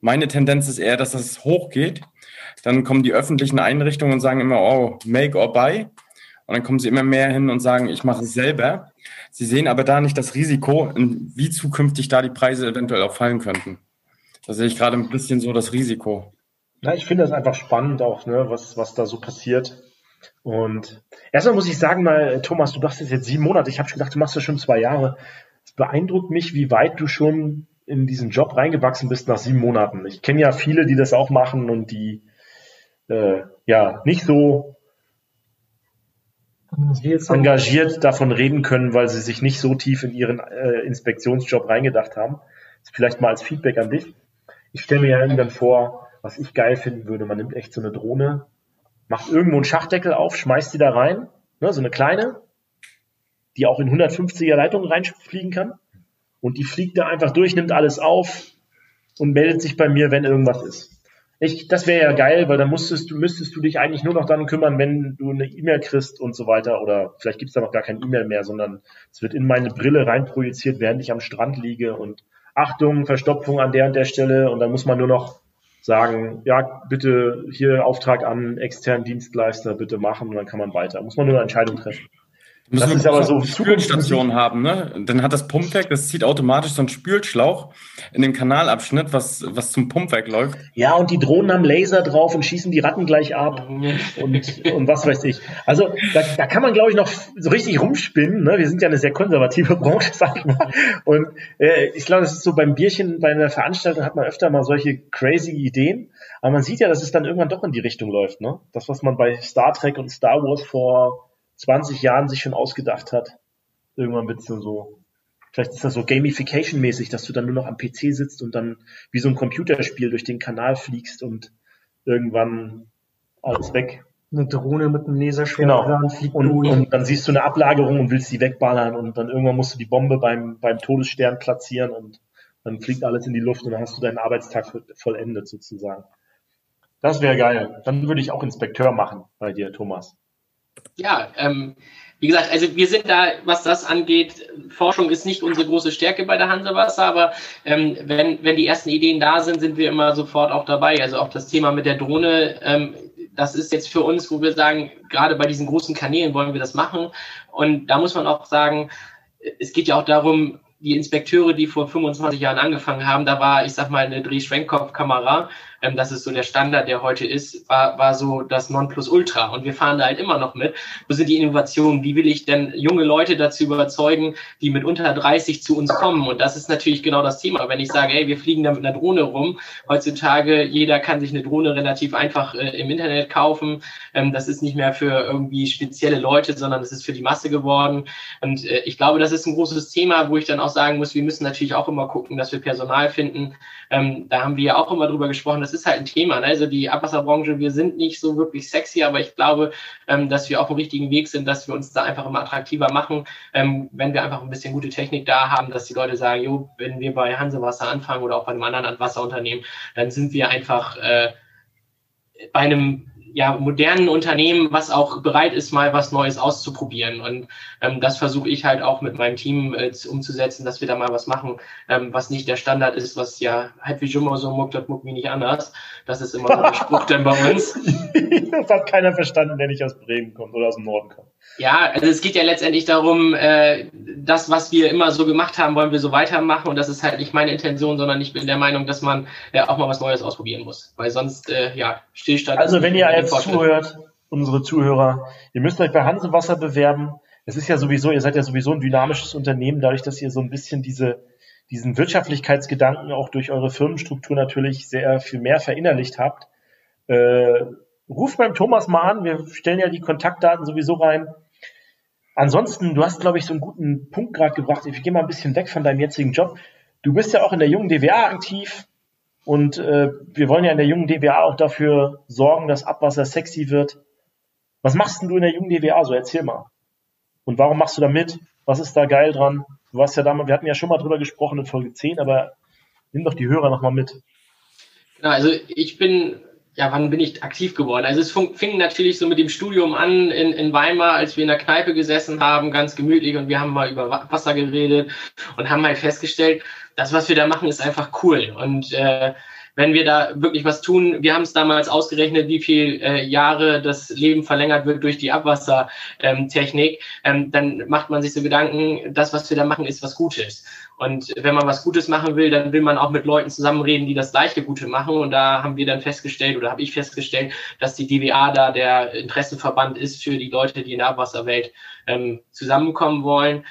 Meine Tendenz ist eher, dass das hochgeht. Dann kommen die öffentlichen Einrichtungen und sagen immer, oh, make or buy. Und dann kommen sie immer mehr hin und sagen, ich mache es selber. Sie sehen aber da nicht das Risiko, wie zukünftig da die Preise eventuell auch fallen könnten. Da sehe ich gerade ein bisschen so das Risiko. Ja, ich finde das einfach spannend auch, ne, was, was da so passiert. Und erstmal muss ich sagen, mal, Thomas, du machst das jetzt sieben Monate. Ich habe schon gedacht, du machst das schon zwei Jahre. Es beeindruckt mich, wie weit du schon in diesen Job reingewachsen bist nach sieben Monaten. Ich kenne ja viele, die das auch machen und die äh, ja nicht so engagiert davon reden können, weil sie sich nicht so tief in ihren äh, Inspektionsjob reingedacht haben. Vielleicht mal als Feedback an dich. Ich stelle mir ja irgendwann vor, was ich geil finden würde, man nimmt echt so eine Drohne, macht irgendwo einen Schachdeckel auf, schmeißt die da rein, ne, so eine kleine, die auch in 150er Leitungen reinfliegen kann und die fliegt da einfach durch, nimmt alles auf und meldet sich bei mir, wenn irgendwas ist. Ich, das wäre ja geil, weil dann musstest du, müsstest du dich eigentlich nur noch dann kümmern, wenn du eine E-Mail kriegst und so weiter. Oder vielleicht gibt's da noch gar kein E-Mail mehr, sondern es wird in meine Brille reinprojiziert, während ich am Strand liege und Achtung, Verstopfung an der und der Stelle und dann muss man nur noch sagen, ja, bitte hier Auftrag an externen Dienstleister, bitte machen und dann kann man weiter. Muss man nur eine Entscheidung treffen. Müssen das ist aber so Spülstation haben, ne? Dann hat das Pumpwerk, das zieht automatisch so einen Spülschlauch in den Kanalabschnitt, was, was zum Pumpwerk läuft. Ja, und die Drohnen haben Laser drauf und schießen die Ratten gleich ab und, und was weiß ich. Also da, da kann man, glaube ich, noch so richtig rumspinnen. Ne? Wir sind ja eine sehr konservative Branche, *laughs* sag ich mal. Und äh, ich glaube, das ist so beim Bierchen, bei einer Veranstaltung hat man öfter mal solche crazy Ideen. Aber man sieht ja, dass es dann irgendwann doch in die Richtung läuft. Ne? Das, was man bei Star Trek und Star Wars vor 20 Jahren sich schon ausgedacht hat. Irgendwann wird es dann so, vielleicht ist das so Gamification-mäßig, dass du dann nur noch am PC sitzt und dann wie so ein Computerspiel durch den Kanal fliegst und irgendwann alles weg. Eine Drohne mit einem Laserschwert genau. fliegt und, durch. und dann siehst du eine Ablagerung und willst sie wegballern und dann irgendwann musst du die Bombe beim, beim Todesstern platzieren und dann fliegt alles in die Luft und dann hast du deinen Arbeitstag vollendet sozusagen. Das wäre geil. Dann würde ich auch Inspekteur machen bei dir, Thomas. Ja, ähm, wie gesagt, also wir sind da, was das angeht, Forschung ist nicht unsere große Stärke bei der Hansewasser, aber ähm, wenn, wenn die ersten Ideen da sind, sind wir immer sofort auch dabei. Also auch das Thema mit der Drohne, ähm, das ist jetzt für uns, wo wir sagen, gerade bei diesen großen Kanälen wollen wir das machen. Und da muss man auch sagen, es geht ja auch darum, die Inspekteure, die vor 25 Jahren angefangen haben, da war, ich sag mal, eine Drehschwenkkopfkamera ähm, das ist so der Standard, der heute ist, war, war so das Nonplusultra. Und wir fahren da halt immer noch mit. Wo sind die Innovationen? Wie will ich denn junge Leute dazu überzeugen, die mit unter 30 zu uns kommen? Und das ist natürlich genau das Thema. Wenn ich sage, ey, wir fliegen da mit einer Drohne rum, heutzutage jeder kann sich eine Drohne relativ einfach äh, im Internet kaufen. Ähm, das ist nicht mehr für irgendwie spezielle Leute, sondern es ist für die Masse geworden. Und äh, ich glaube, das ist ein großes Thema, wo ich dann auch sagen muss, wir müssen natürlich auch immer gucken, dass wir Personal finden. Ähm, da haben wir ja auch immer drüber gesprochen, das ist halt ein Thema. Ne? Also die Abwasserbranche, wir sind nicht so wirklich sexy, aber ich glaube, ähm, dass wir auf dem richtigen Weg sind, dass wir uns da einfach immer attraktiver machen, ähm, wenn wir einfach ein bisschen gute Technik da haben, dass die Leute sagen, jo, wenn wir bei Hansewasser anfangen oder auch bei einem anderen Wasserunternehmen, dann sind wir einfach äh, bei einem ja, modernen Unternehmen, was auch bereit ist, mal was Neues auszuprobieren. Und ähm, das versuche ich halt auch mit meinem Team äh, umzusetzen, dass wir da mal was machen, ähm, was nicht der Standard ist, was ja halt wie immer so muckt, das muckt wie nicht anders. Das ist immer so der Spruch dann bei uns. *laughs* das hat keiner verstanden, der nicht aus Bremen kommt oder aus dem Norden kommt. Ja, also es geht ja letztendlich darum, äh, das, was wir immer so gemacht haben, wollen wir so weitermachen. Und das ist halt nicht meine Intention, sondern ich bin der Meinung, dass man äh, auch mal was Neues ausprobieren muss. Weil sonst, äh, ja, Stillstand. Also wenn ihr jetzt zuhört, unsere Zuhörer, ihr müsst euch bei Hansewasser bewerben. Es ist ja sowieso, ihr seid ja sowieso ein dynamisches Unternehmen, dadurch, dass ihr so ein bisschen diese, diesen Wirtschaftlichkeitsgedanken auch durch eure Firmenstruktur natürlich sehr viel mehr verinnerlicht habt. Äh, ruft beim Thomas mal an, wir stellen ja die Kontaktdaten sowieso rein. Ansonsten, du hast, glaube ich, so einen guten Punkt gerade gebracht. Ich gehe mal ein bisschen weg von deinem jetzigen Job. Du bist ja auch in der jungen DWA aktiv und äh, wir wollen ja in der jungen DWA auch dafür sorgen, dass Abwasser sexy wird. Was machst denn du in der jungen DWA so? Erzähl mal. Und warum machst du da mit? Was ist da geil dran? Du warst ja damals, wir hatten ja schon mal drüber gesprochen in Folge 10, aber nimm doch die Hörer nochmal mit. Genau, also ich bin ja, wann bin ich aktiv geworden? Also es fing natürlich so mit dem Studium an in, in Weimar, als wir in der Kneipe gesessen haben, ganz gemütlich und wir haben mal über Wasser geredet und haben halt festgestellt, das, was wir da machen, ist einfach cool. Und äh, wenn wir da wirklich was tun, wir haben es damals ausgerechnet, wie viel äh, Jahre das Leben verlängert wird durch die Abwassertechnik, ähm, dann macht man sich so Gedanken, das, was wir da machen, ist was Gutes. Und wenn man was Gutes machen will, dann will man auch mit Leuten zusammenreden, die das gleiche Gute machen. Und da haben wir dann festgestellt oder habe ich festgestellt, dass die DWA da der Interessenverband ist für die Leute, die in der Abwasserwelt ähm, zusammenkommen wollen.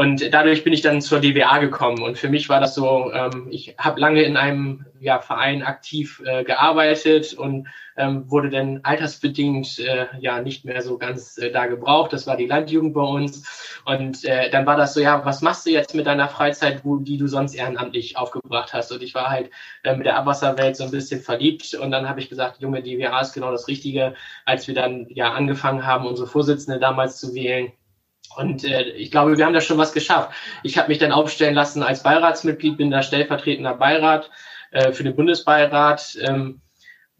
Und dadurch bin ich dann zur DWA gekommen. Und für mich war das so, ähm, ich habe lange in einem ja, Verein aktiv äh, gearbeitet und ähm, wurde dann altersbedingt äh, ja nicht mehr so ganz äh, da gebraucht. Das war die Landjugend bei uns. Und äh, dann war das so, ja, was machst du jetzt mit deiner Freizeit, wo, die du sonst ehrenamtlich aufgebracht hast? Und ich war halt äh, mit der Abwasserwelt so ein bisschen verliebt. Und dann habe ich gesagt, junge DWA ist genau das Richtige, als wir dann ja angefangen haben, unsere Vorsitzende damals zu wählen und äh, ich glaube, wir haben da schon was geschafft. Ich habe mich dann aufstellen lassen als Beiratsmitglied, bin da stellvertretender Beirat äh, für den Bundesbeirat. Ähm,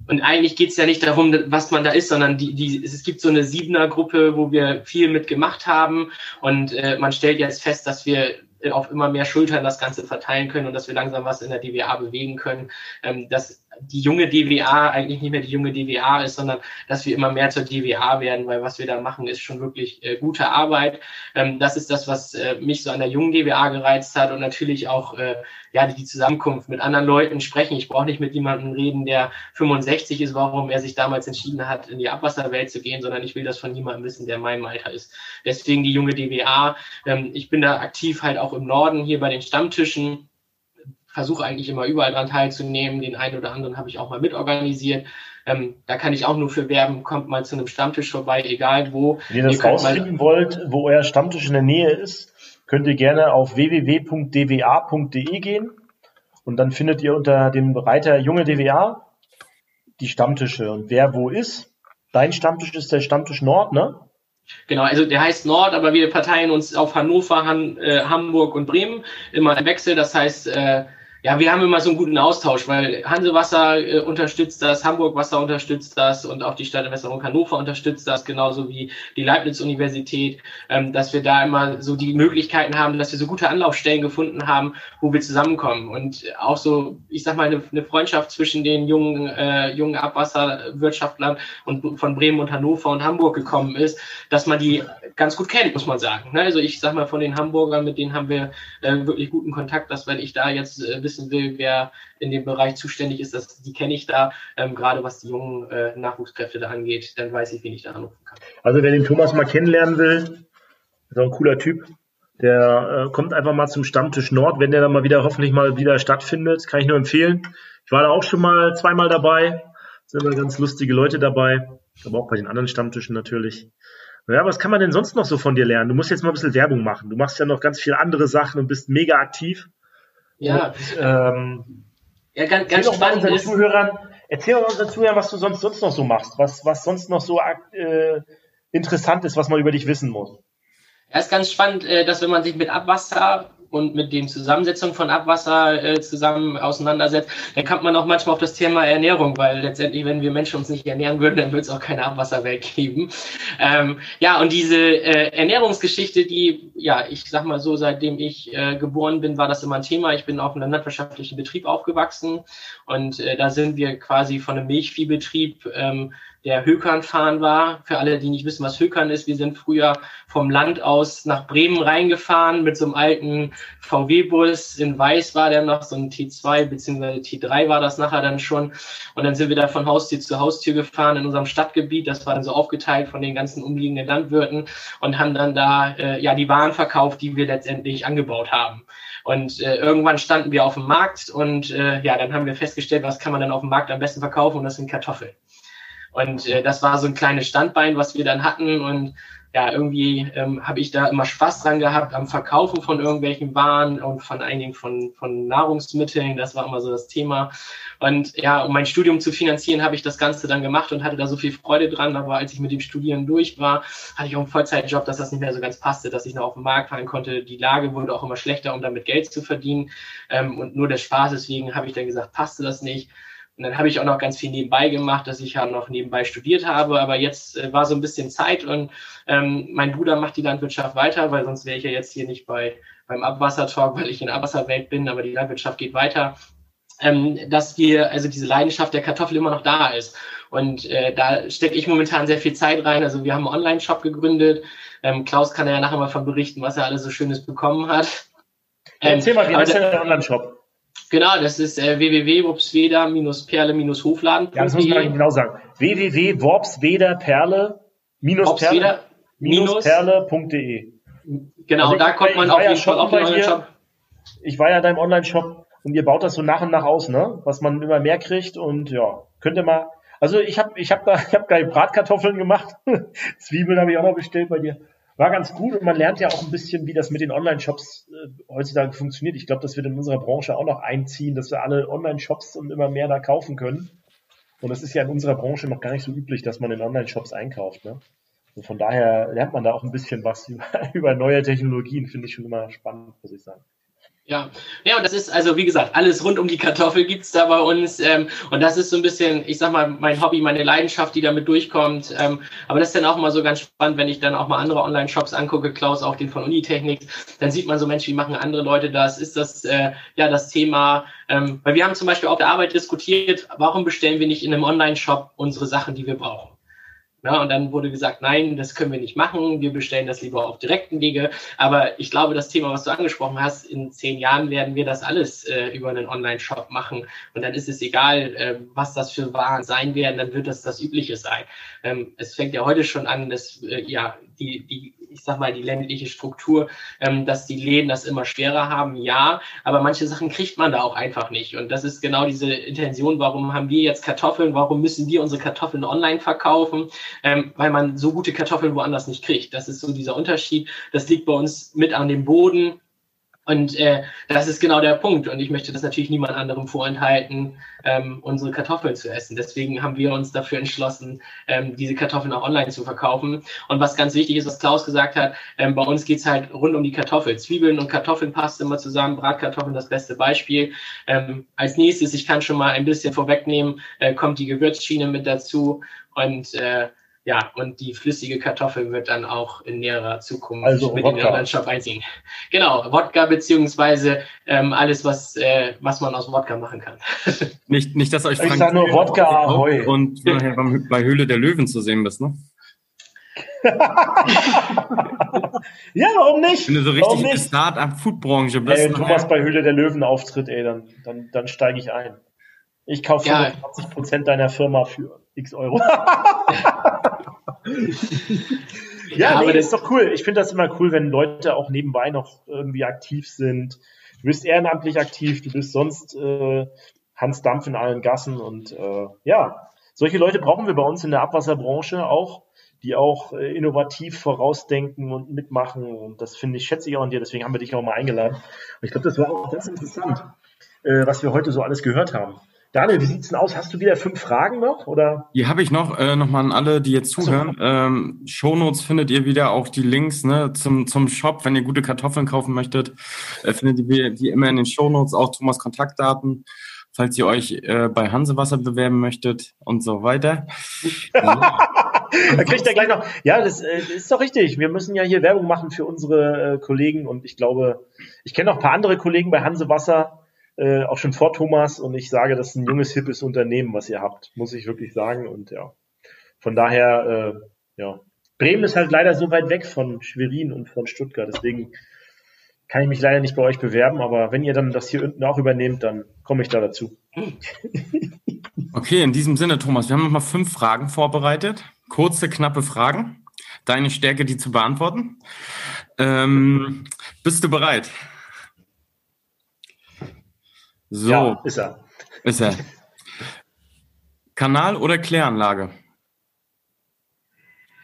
und eigentlich geht es ja nicht darum, was man da ist, sondern die, die, es gibt so eine Siebener-Gruppe, wo wir viel mitgemacht haben. Und äh, man stellt jetzt fest, dass wir auf immer mehr Schultern das Ganze verteilen können und dass wir langsam was in der DWA bewegen können, ähm, dass die junge DWA eigentlich nicht mehr die junge DWA ist, sondern dass wir immer mehr zur DWA werden, weil was wir da machen, ist schon wirklich äh, gute Arbeit. Ähm, das ist das, was äh, mich so an der jungen DWA gereizt hat und natürlich auch äh, ja die Zusammenkunft mit anderen Leuten sprechen. Ich brauche nicht mit jemandem reden, der 65 ist, warum er sich damals entschieden hat, in die Abwasserwelt zu gehen, sondern ich will das von niemandem wissen, der in meinem Alter ist. Deswegen die junge DWA. Ähm, ich bin da aktiv halt auch im Norden hier bei den Stammtischen versuche eigentlich immer überall dran teilzunehmen. Den einen oder anderen habe ich auch mal mitorganisiert. Ähm, da kann ich auch nur für werben, kommt mal zu einem Stammtisch vorbei, egal wo. Wenn ihr das ihr rauskriegen wollt, wo euer Stammtisch in der Nähe ist, könnt ihr gerne auf www.dwa.de gehen und dann findet ihr unter dem Reiter Junge DWA die Stammtische und wer wo ist. Dein Stammtisch ist der Stammtisch Nord, ne? Genau, also der heißt Nord, aber wir verteilen uns auf Hannover, Han, äh, Hamburg und Bremen immer im Wechsel. Das heißt, äh, ja, wir haben immer so einen guten Austausch, weil Hansewasser äh, unterstützt das, Hamburg Wasser unterstützt das und auch die Stadtentwässerung Hannover unterstützt das, genauso wie die Leibniz-Universität, ähm, dass wir da immer so die Möglichkeiten haben, dass wir so gute Anlaufstellen gefunden haben, wo wir zusammenkommen. Und auch so, ich sag mal, eine, eine Freundschaft zwischen den jungen, äh, jungen Abwasserwirtschaftlern und von Bremen und Hannover und Hamburg gekommen ist, dass man die ganz gut kennt, muss man sagen. Ne? Also ich sag mal, von den Hamburgern, mit denen haben wir äh, wirklich guten Kontakt, dass wenn ich da jetzt äh, wissen will, wer in dem Bereich zuständig ist, das, die kenne ich da, ähm, gerade was die jungen äh, Nachwuchskräfte da angeht, dann weiß ich, wen ich da anrufen kann. Also wer den Thomas mal kennenlernen will, ist auch ein cooler Typ. Der äh, kommt einfach mal zum Stammtisch Nord, wenn der dann mal wieder hoffentlich mal wieder stattfindet. Kann ich nur empfehlen. Ich war da auch schon mal zweimal dabei. Sind immer ganz lustige Leute dabei. Aber auch bei den anderen Stammtischen natürlich. Ja, was kann man denn sonst noch so von dir lernen? Du musst jetzt mal ein bisschen Werbung machen. Du machst ja noch ganz viele andere Sachen und bist mega aktiv. Ja, ähm, ja ganz, ganz spannend ist. Zuhörern, Erzähl uns dazu ja, was du sonst, sonst noch so machst, was, was sonst noch so äh, interessant ist, was man über dich wissen muss. Ja, ist ganz spannend, äh, dass wenn man sich mit Abwasser und mit den Zusammensetzungen von Abwasser äh, zusammen auseinandersetzt, dann kommt man auch manchmal auf das Thema Ernährung, weil letztendlich, wenn wir Menschen uns nicht ernähren würden, dann würde es auch keine Abwasserwelt geben. Ähm, ja, und diese äh, Ernährungsgeschichte, die, ja, ich sag mal so, seitdem ich äh, geboren bin, war das immer ein Thema. Ich bin auf einem landwirtschaftlichen Betrieb aufgewachsen und äh, da sind wir quasi von einem Milchviehbetrieb ähm, der Hökern fahren war. Für alle, die nicht wissen, was Hökern ist, wir sind früher vom Land aus nach Bremen reingefahren mit so einem alten VW-Bus. In Weiß war der noch, so ein T2 bzw. T3 war das nachher dann schon. Und dann sind wir da von Haustür zu Haustür gefahren in unserem Stadtgebiet. Das war dann so aufgeteilt von den ganzen umliegenden Landwirten und haben dann da äh, ja die Waren verkauft, die wir letztendlich angebaut haben. Und äh, irgendwann standen wir auf dem Markt und äh, ja, dann haben wir festgestellt, was kann man dann auf dem Markt am besten verkaufen und das sind Kartoffeln. Und äh, das war so ein kleines Standbein, was wir dann hatten. Und ja, irgendwie ähm, habe ich da immer Spaß dran gehabt am Verkaufen von irgendwelchen Waren und von einigen von, von Nahrungsmitteln. Das war immer so das Thema. Und ja, um mein Studium zu finanzieren, habe ich das Ganze dann gemacht und hatte da so viel Freude dran. Aber als ich mit dem Studieren durch war, hatte ich auch einen Vollzeitjob, dass das nicht mehr so ganz passte, dass ich noch auf den Markt fallen konnte. Die Lage wurde auch immer schlechter, um damit Geld zu verdienen. Ähm, und nur der Spaß, deswegen habe ich dann gesagt, passte das nicht und dann habe ich auch noch ganz viel nebenbei gemacht, dass ich ja noch nebenbei studiert habe. Aber jetzt äh, war so ein bisschen Zeit und ähm, mein Bruder macht die Landwirtschaft weiter, weil sonst wäre ich ja jetzt hier nicht bei, beim Abwassertalk, weil ich in der Abwasserwelt bin, aber die Landwirtschaft geht weiter. Ähm, dass wir, also diese Leidenschaft der Kartoffel immer noch da ist. Und äh, da stecke ich momentan sehr viel Zeit rein. Also wir haben einen Online-Shop gegründet. Ähm, Klaus kann ja nachher mal von berichten, was er alles so Schönes bekommen hat. Ähm, Erzähl mal, wie heißt denn der Online-Shop? Genau, das ist äh, www.worpsweder-perle-hofladen. Ja, das muss man genau sagen. www.worpsweder-perle-perle.de Genau, also da kommt man auf jeden Fall auf den Online-Shop. Ich war ja in deinem Online-Shop und ihr baut das so nach und nach aus, ne? Was man immer mehr kriegt und ja, könnt ihr mal. Also ich habe ich hab da *laughs* ich hab geil Bratkartoffeln gemacht. *laughs* Zwiebeln habe ich auch noch bestellt bei dir war ganz gut und man lernt ja auch ein bisschen, wie das mit den Online-Shops äh, heutzutage funktioniert. Ich glaube, das wird in unserer Branche auch noch einziehen, dass wir alle Online-Shops und immer mehr da kaufen können. Und das ist ja in unserer Branche noch gar nicht so üblich, dass man in Online-Shops einkauft. Ne? Und von daher lernt man da auch ein bisschen was *laughs* über, über neue Technologien, finde ich schon immer spannend, muss ich sagen. Ja, ja, und das ist also, wie gesagt, alles rund um die Kartoffel gibt's da bei uns. Ähm, und das ist so ein bisschen, ich sag mal, mein Hobby, meine Leidenschaft, die damit durchkommt. Ähm, aber das ist dann auch mal so ganz spannend, wenn ich dann auch mal andere Online-Shops angucke, Klaus, auch den von Unitechnik, dann sieht man so, Mensch, wie machen andere Leute das? Ist das äh, ja das Thema? Ähm, weil wir haben zum Beispiel auf der Arbeit diskutiert, warum bestellen wir nicht in einem Online-Shop unsere Sachen, die wir brauchen? Ja, und dann wurde gesagt, nein, das können wir nicht machen, wir bestellen das lieber auf direkten Wege. Aber ich glaube, das Thema, was du angesprochen hast, in zehn Jahren werden wir das alles äh, über einen Online-Shop machen. Und dann ist es egal, äh, was das für Waren sein werden, dann wird das das Übliche sein. Ähm, es fängt ja heute schon an, dass äh, ja die, die, ich sag mal, die ländliche Struktur, ähm, dass die Läden das immer schwerer haben, ja, aber manche Sachen kriegt man da auch einfach nicht. Und das ist genau diese Intention, warum haben wir jetzt Kartoffeln, warum müssen wir unsere Kartoffeln online verkaufen, ähm, weil man so gute Kartoffeln woanders nicht kriegt. Das ist so dieser Unterschied. Das liegt bei uns mit an dem Boden und äh, das ist genau der Punkt. Und ich möchte das natürlich niemand anderem vorenthalten, ähm, unsere Kartoffeln zu essen. Deswegen haben wir uns dafür entschlossen, ähm, diese Kartoffeln auch online zu verkaufen. Und was ganz wichtig ist, was Klaus gesagt hat, ähm, bei uns geht's halt rund um die Kartoffel. Zwiebeln und Kartoffeln passen immer zusammen. Bratkartoffeln das beste Beispiel. Ähm, als nächstes, ich kann schon mal ein bisschen vorwegnehmen, äh, kommt die Gewürzschiene mit dazu. Und äh, ja, und die flüssige Kartoffel wird dann auch in näherer Zukunft also mit Wodka. in den Online-Shop einziehen. Genau, Wodka beziehungsweise ähm, alles, was, äh, was man aus Wodka machen kann. *laughs* nicht, nicht, dass euch Frank Ich sag nur Wodka Ahoi. Und nachher bei Höhle der Löwen zu sehen bist, ne? *laughs* ja, warum nicht? Wenn du so richtig in der Start-up-Food-Branche bist. Ey, Thomas bei Höhle der Löwen auftritt, ey, dann, dann, dann steige ich ein. Ich kaufe ja. 25% deiner Firma für x Euro. *laughs* *laughs* ja, aber nee, das ist doch cool. Ich finde das immer cool, wenn Leute auch nebenbei noch irgendwie aktiv sind. Du bist ehrenamtlich aktiv, du bist sonst äh, Hans Dampf in allen Gassen und äh, ja, solche Leute brauchen wir bei uns in der Abwasserbranche auch, die auch äh, innovativ vorausdenken und mitmachen und das finde ich, schätze ich auch an dir, deswegen haben wir dich auch mal eingeladen. Und ich glaube, das war auch ganz interessant, äh, was wir heute so alles gehört haben. Daniel, wie sieht's denn aus? Hast du wieder fünf Fragen noch? Oder? Die habe ich noch. Äh, Nochmal an alle, die jetzt zuhören. So. Ähm, Shownotes findet ihr wieder auch die Links ne, zum, zum Shop, wenn ihr gute Kartoffeln kaufen möchtet. Äh, findet ihr die immer in den Shownotes, auch Thomas Kontaktdaten, falls ihr euch äh, bei Hansewasser bewerben möchtet und so weiter. *laughs* da kriegt er gleich noch. Ja, das, äh, ist doch richtig. Wir müssen ja hier Werbung machen für unsere äh, Kollegen und ich glaube, ich kenne noch ein paar andere Kollegen bei Hansewasser äh, auch schon vor Thomas und ich sage, das ist ein junges, hippes Unternehmen, was ihr habt, muss ich wirklich sagen. Und ja, von daher, äh, ja, Bremen ist halt leider so weit weg von Schwerin und von Stuttgart, deswegen kann ich mich leider nicht bei euch bewerben, aber wenn ihr dann das hier unten auch übernehmt, dann komme ich da dazu. *laughs* Okay, in diesem Sinne, Thomas, wir haben noch mal fünf Fragen vorbereitet. Kurze, knappe Fragen. Deine Stärke, die zu beantworten. Ähm, bist du bereit? So. Ja, ist er. Ist er. *laughs* Kanal oder Kläranlage?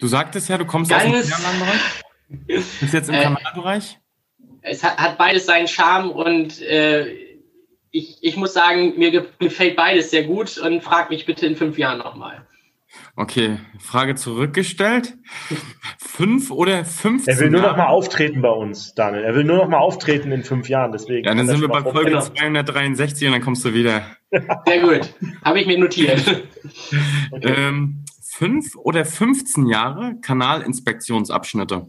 Du sagtest ja, du kommst Ganz, aus dem Kläranlagenbereich. Bist jetzt im äh, Kanalbereich? Es hat, hat, beides seinen Charme und äh, ich, ich muss sagen, mir gefällt beides sehr gut und frag mich bitte in fünf Jahren nochmal. Okay, Frage zurückgestellt. Fünf oder 15 Er will nur noch mal auftreten bei uns, Daniel. Er will nur noch mal auftreten in fünf Jahren. Deswegen ja, dann sind wir bei Folge genau. 263 und dann kommst du wieder. *laughs* Sehr gut. Habe ich mir notiert. Okay. Ähm, fünf oder 15 Jahre Kanalinspektionsabschnitte.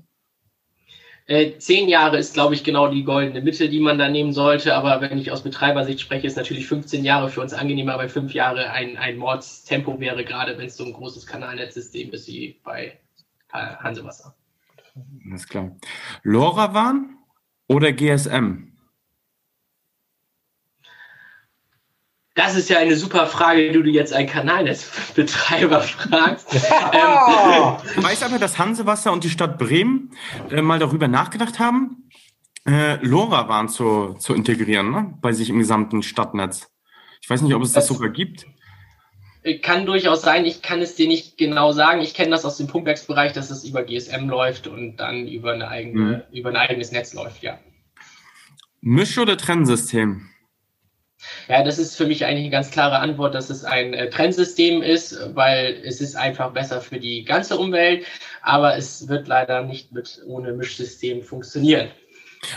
Äh, zehn Jahre ist, glaube ich, genau die goldene Mitte, die man da nehmen sollte. Aber wenn ich aus Betreibersicht spreche, ist natürlich 15 Jahre für uns angenehmer, weil fünf Jahre ein, ein Mordstempo wäre, gerade wenn es so ein großes Kanalnetzsystem ist wie bei Hansewasser. Alles klar. LoRaWAN oder GSM? Das ist ja eine super Frage, die du jetzt einen Kanalnetzbetreiber *laughs* fragst. Ja. *laughs* ähm, weiß aber, dass Hansewasser und die Stadt Bremen äh, mal darüber nachgedacht haben, äh, LoRaWAN zu, zu integrieren ne? bei sich im gesamten Stadtnetz. Ich weiß nicht, ob es das, das sogar gibt. Kann durchaus sein, ich kann es dir nicht genau sagen. Ich kenne das aus dem Punktwerksbereich, dass es über GSM läuft und dann über, eine eigene, mhm. über ein eigenes Netz läuft, ja. Misch- oder Trennsystem? Ja, das ist für mich eigentlich eine ganz klare Antwort, dass es ein äh, Trennsystem ist, weil es ist einfach besser für die ganze Umwelt, aber es wird leider nicht mit ohne Mischsystem funktionieren.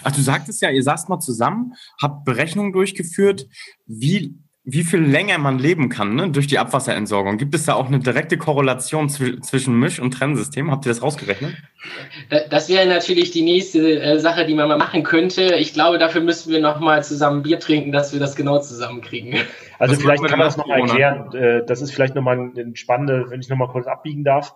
Ach, du sagtest ja, ihr saßt mal zusammen, habt Berechnungen durchgeführt, wie wie viel länger man leben kann ne, durch die Abwasserentsorgung. Gibt es da auch eine direkte Korrelation zw zwischen Misch- und Trennsystem? Habt ihr das rausgerechnet? Das wäre natürlich die nächste äh, Sache, die man mal machen könnte. Ich glaube, dafür müssten wir noch mal zusammen Bier trinken, dass wir das genau zusammenkriegen. Also das vielleicht kann man das noch mal erklären. Äh, das ist vielleicht noch mal ein spannende, wenn ich noch mal kurz abbiegen darf,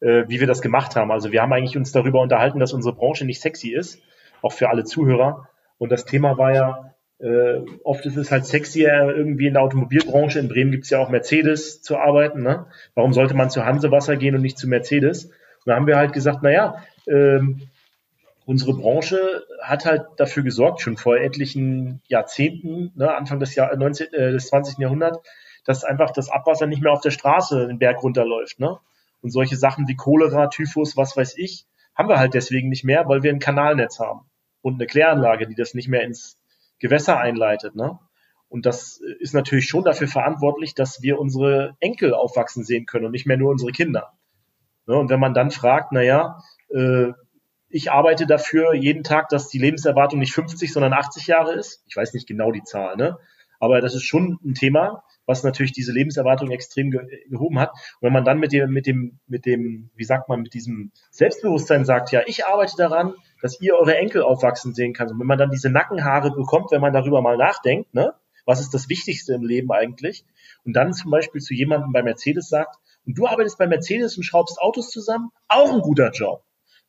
äh, wie wir das gemacht haben. Also wir haben eigentlich uns darüber unterhalten, dass unsere Branche nicht sexy ist, auch für alle Zuhörer. Und das Thema war ja, äh, oft ist es halt sexier irgendwie in der Automobilbranche. In Bremen gibt es ja auch Mercedes zu arbeiten. Ne? Warum sollte man zu Hansewasser gehen und nicht zu Mercedes? Und da haben wir halt gesagt, naja, ähm, unsere Branche hat halt dafür gesorgt, schon vor etlichen Jahrzehnten, ne, Anfang des, Jahr, 19, äh, des 20. Jahrhunderts, dass einfach das Abwasser nicht mehr auf der Straße den Berg runterläuft. Ne? Und solche Sachen wie Cholera, Typhus, was weiß ich, haben wir halt deswegen nicht mehr, weil wir ein Kanalnetz haben und eine Kläranlage, die das nicht mehr ins Gewässer einleitet. Ne? Und das ist natürlich schon dafür verantwortlich, dass wir unsere Enkel aufwachsen sehen können und nicht mehr nur unsere Kinder. Ne? Und wenn man dann fragt, naja, äh, ich arbeite dafür jeden Tag, dass die Lebenserwartung nicht 50, sondern 80 Jahre ist. Ich weiß nicht genau die Zahl, ne? Aber das ist schon ein Thema, was natürlich diese Lebenserwartung extrem ge gehoben hat. Und wenn man dann mit dem, mit dem, mit dem, wie sagt man, mit diesem Selbstbewusstsein sagt, ja, ich arbeite daran, dass ihr eure Enkel aufwachsen sehen könnt. Und wenn man dann diese Nackenhaare bekommt, wenn man darüber mal nachdenkt, ne, was ist das Wichtigste im Leben eigentlich? Und dann zum Beispiel zu jemandem bei Mercedes sagt, und du arbeitest bei Mercedes und schraubst Autos zusammen, auch ein guter Job.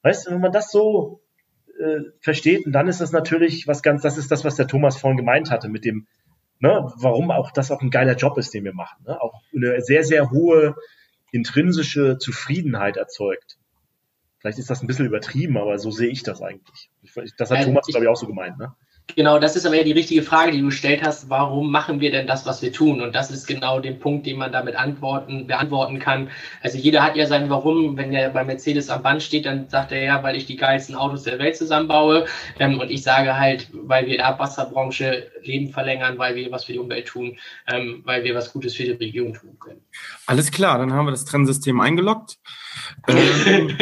Weißt du, wenn man das so äh, versteht, und dann ist das natürlich was ganz, das ist das, was der Thomas vorhin gemeint hatte, mit dem, ne, warum auch das auch ein geiler Job ist, den wir machen. Ne? Auch eine sehr, sehr hohe intrinsische Zufriedenheit erzeugt. Vielleicht ist das ein bisschen übertrieben, aber so sehe ich das eigentlich. Das hat also Thomas, glaube ich, auch so gemeint. Ne? Genau, das ist aber ja die richtige Frage, die du gestellt hast. Warum machen wir denn das, was wir tun? Und das ist genau der Punkt, den man damit antworten, beantworten kann. Also jeder hat ja sein Warum. Wenn er bei Mercedes am Band steht, dann sagt er ja, weil ich die geilsten Autos der Welt zusammenbaue. Ähm, und ich sage halt, weil wir in der Abwasserbranche Leben verlängern, weil wir was für die Umwelt tun, ähm, weil wir was Gutes für die Region tun können. Alles klar, dann haben wir das Trennsystem eingeloggt. ähm,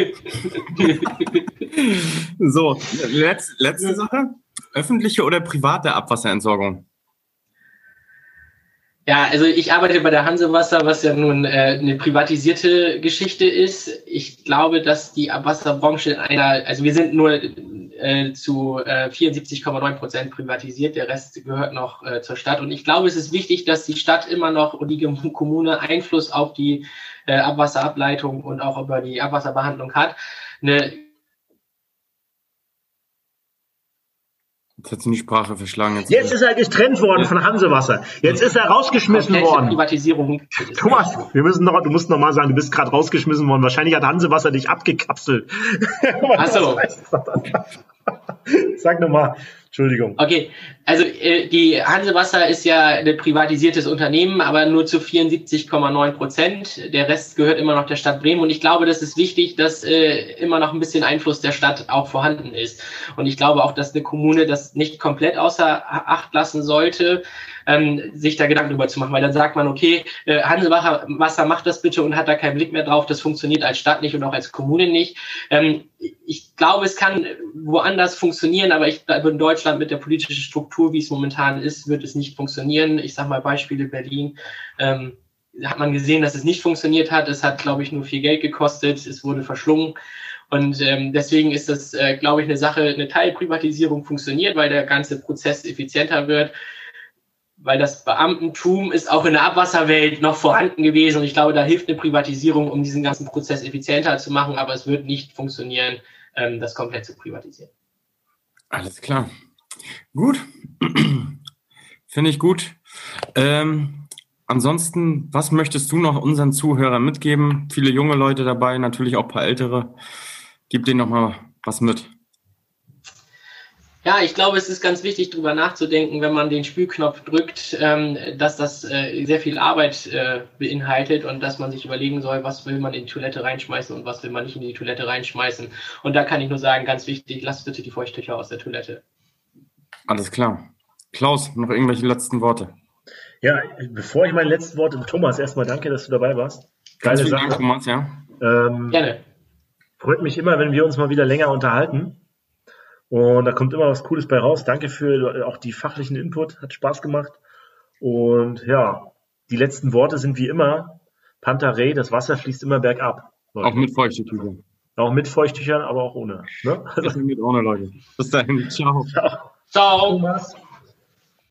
*laughs* *laughs* so, letz, letzte Sache. Öffentliche oder private Abwasserentsorgung? Ja, also ich arbeite bei der Hansewasser, was ja nun äh, eine privatisierte Geschichte ist. Ich glaube, dass die Abwasserbranche in einer, also wir sind nur äh, zu äh, 74,9 Prozent privatisiert, der Rest gehört noch äh, zur Stadt. Und ich glaube, es ist wichtig, dass die Stadt immer noch und die Kommune Einfluss auf die äh, Abwasserableitung und auch über die Abwasserbehandlung hat. Eine Jetzt hat sie die Sprache verschlagen. Jetzt, jetzt ist er getrennt worden von Hansewasser. Jetzt ist er rausgeschmissen worden. Privatisierung. Thomas, wir müssen noch, du musst noch mal sagen, du bist gerade rausgeschmissen worden. Wahrscheinlich hat Hansewasser dich abgekapselt. *laughs* Ach so. *laughs* Sag nochmal. Entschuldigung. Okay, also äh, die Hansewasser ist ja ein privatisiertes Unternehmen, aber nur zu 74,9 Prozent. Der Rest gehört immer noch der Stadt Bremen. Und ich glaube, das ist wichtig, dass äh, immer noch ein bisschen Einfluss der Stadt auch vorhanden ist. Und ich glaube auch, dass eine Kommune das nicht komplett außer Acht lassen sollte ähm, sich da Gedanken drüber zu machen, weil dann sagt man, okay, äh, Wasser macht das bitte und hat da keinen Blick mehr drauf, das funktioniert als Stadt nicht und auch als Kommune nicht. Ähm, ich glaube, es kann woanders funktionieren, aber ich glaube, in Deutschland mit der politischen Struktur, wie es momentan ist, wird es nicht funktionieren. Ich sage mal Beispiele Berlin. Ähm, hat man gesehen, dass es nicht funktioniert hat. Es hat, glaube ich, nur viel Geld gekostet. Es wurde verschlungen. Und ähm, deswegen ist das, äh, glaube ich, eine Sache, eine Teilprivatisierung funktioniert, weil der ganze Prozess effizienter wird weil das Beamtentum ist auch in der Abwasserwelt noch vorhanden gewesen und ich glaube, da hilft eine Privatisierung, um diesen ganzen Prozess effizienter zu machen, aber es wird nicht funktionieren, ähm, das komplett zu privatisieren. Alles klar. Gut. *clears throat* Finde ich gut. Ähm, ansonsten, was möchtest du noch unseren Zuhörern mitgeben? Viele junge Leute dabei, natürlich auch ein paar ältere. Gib denen noch mal was mit. Ja, ich glaube, es ist ganz wichtig, darüber nachzudenken, wenn man den Spülknopf drückt, ähm, dass das äh, sehr viel Arbeit äh, beinhaltet und dass man sich überlegen soll, was will man in die Toilette reinschmeißen und was will man nicht in die Toilette reinschmeißen. Und da kann ich nur sagen, ganz wichtig, lasst bitte die Feuchttücher aus der Toilette. Alles klar. Klaus, noch irgendwelche letzten Worte? Ja, bevor ich meine letzten Worte, Thomas, erstmal danke, dass du dabei warst. Geile Sache. Dank, Thomas, ja. Ähm, Gerne. Freut mich immer, wenn wir uns mal wieder länger unterhalten. Und da kommt immer was Cooles bei raus. Danke für auch die fachlichen Input, hat Spaß gemacht. Und ja, die letzten Worte sind wie immer, Pantarei, das Wasser fließt immer bergab. Leute. Auch mit Feuchttüchern. Auch mit Feuchttüchern, aber auch ohne. Ne? Also, mit ohne, Leute. Bis dahin. Ciao. Ciao. Ciao. Thomas.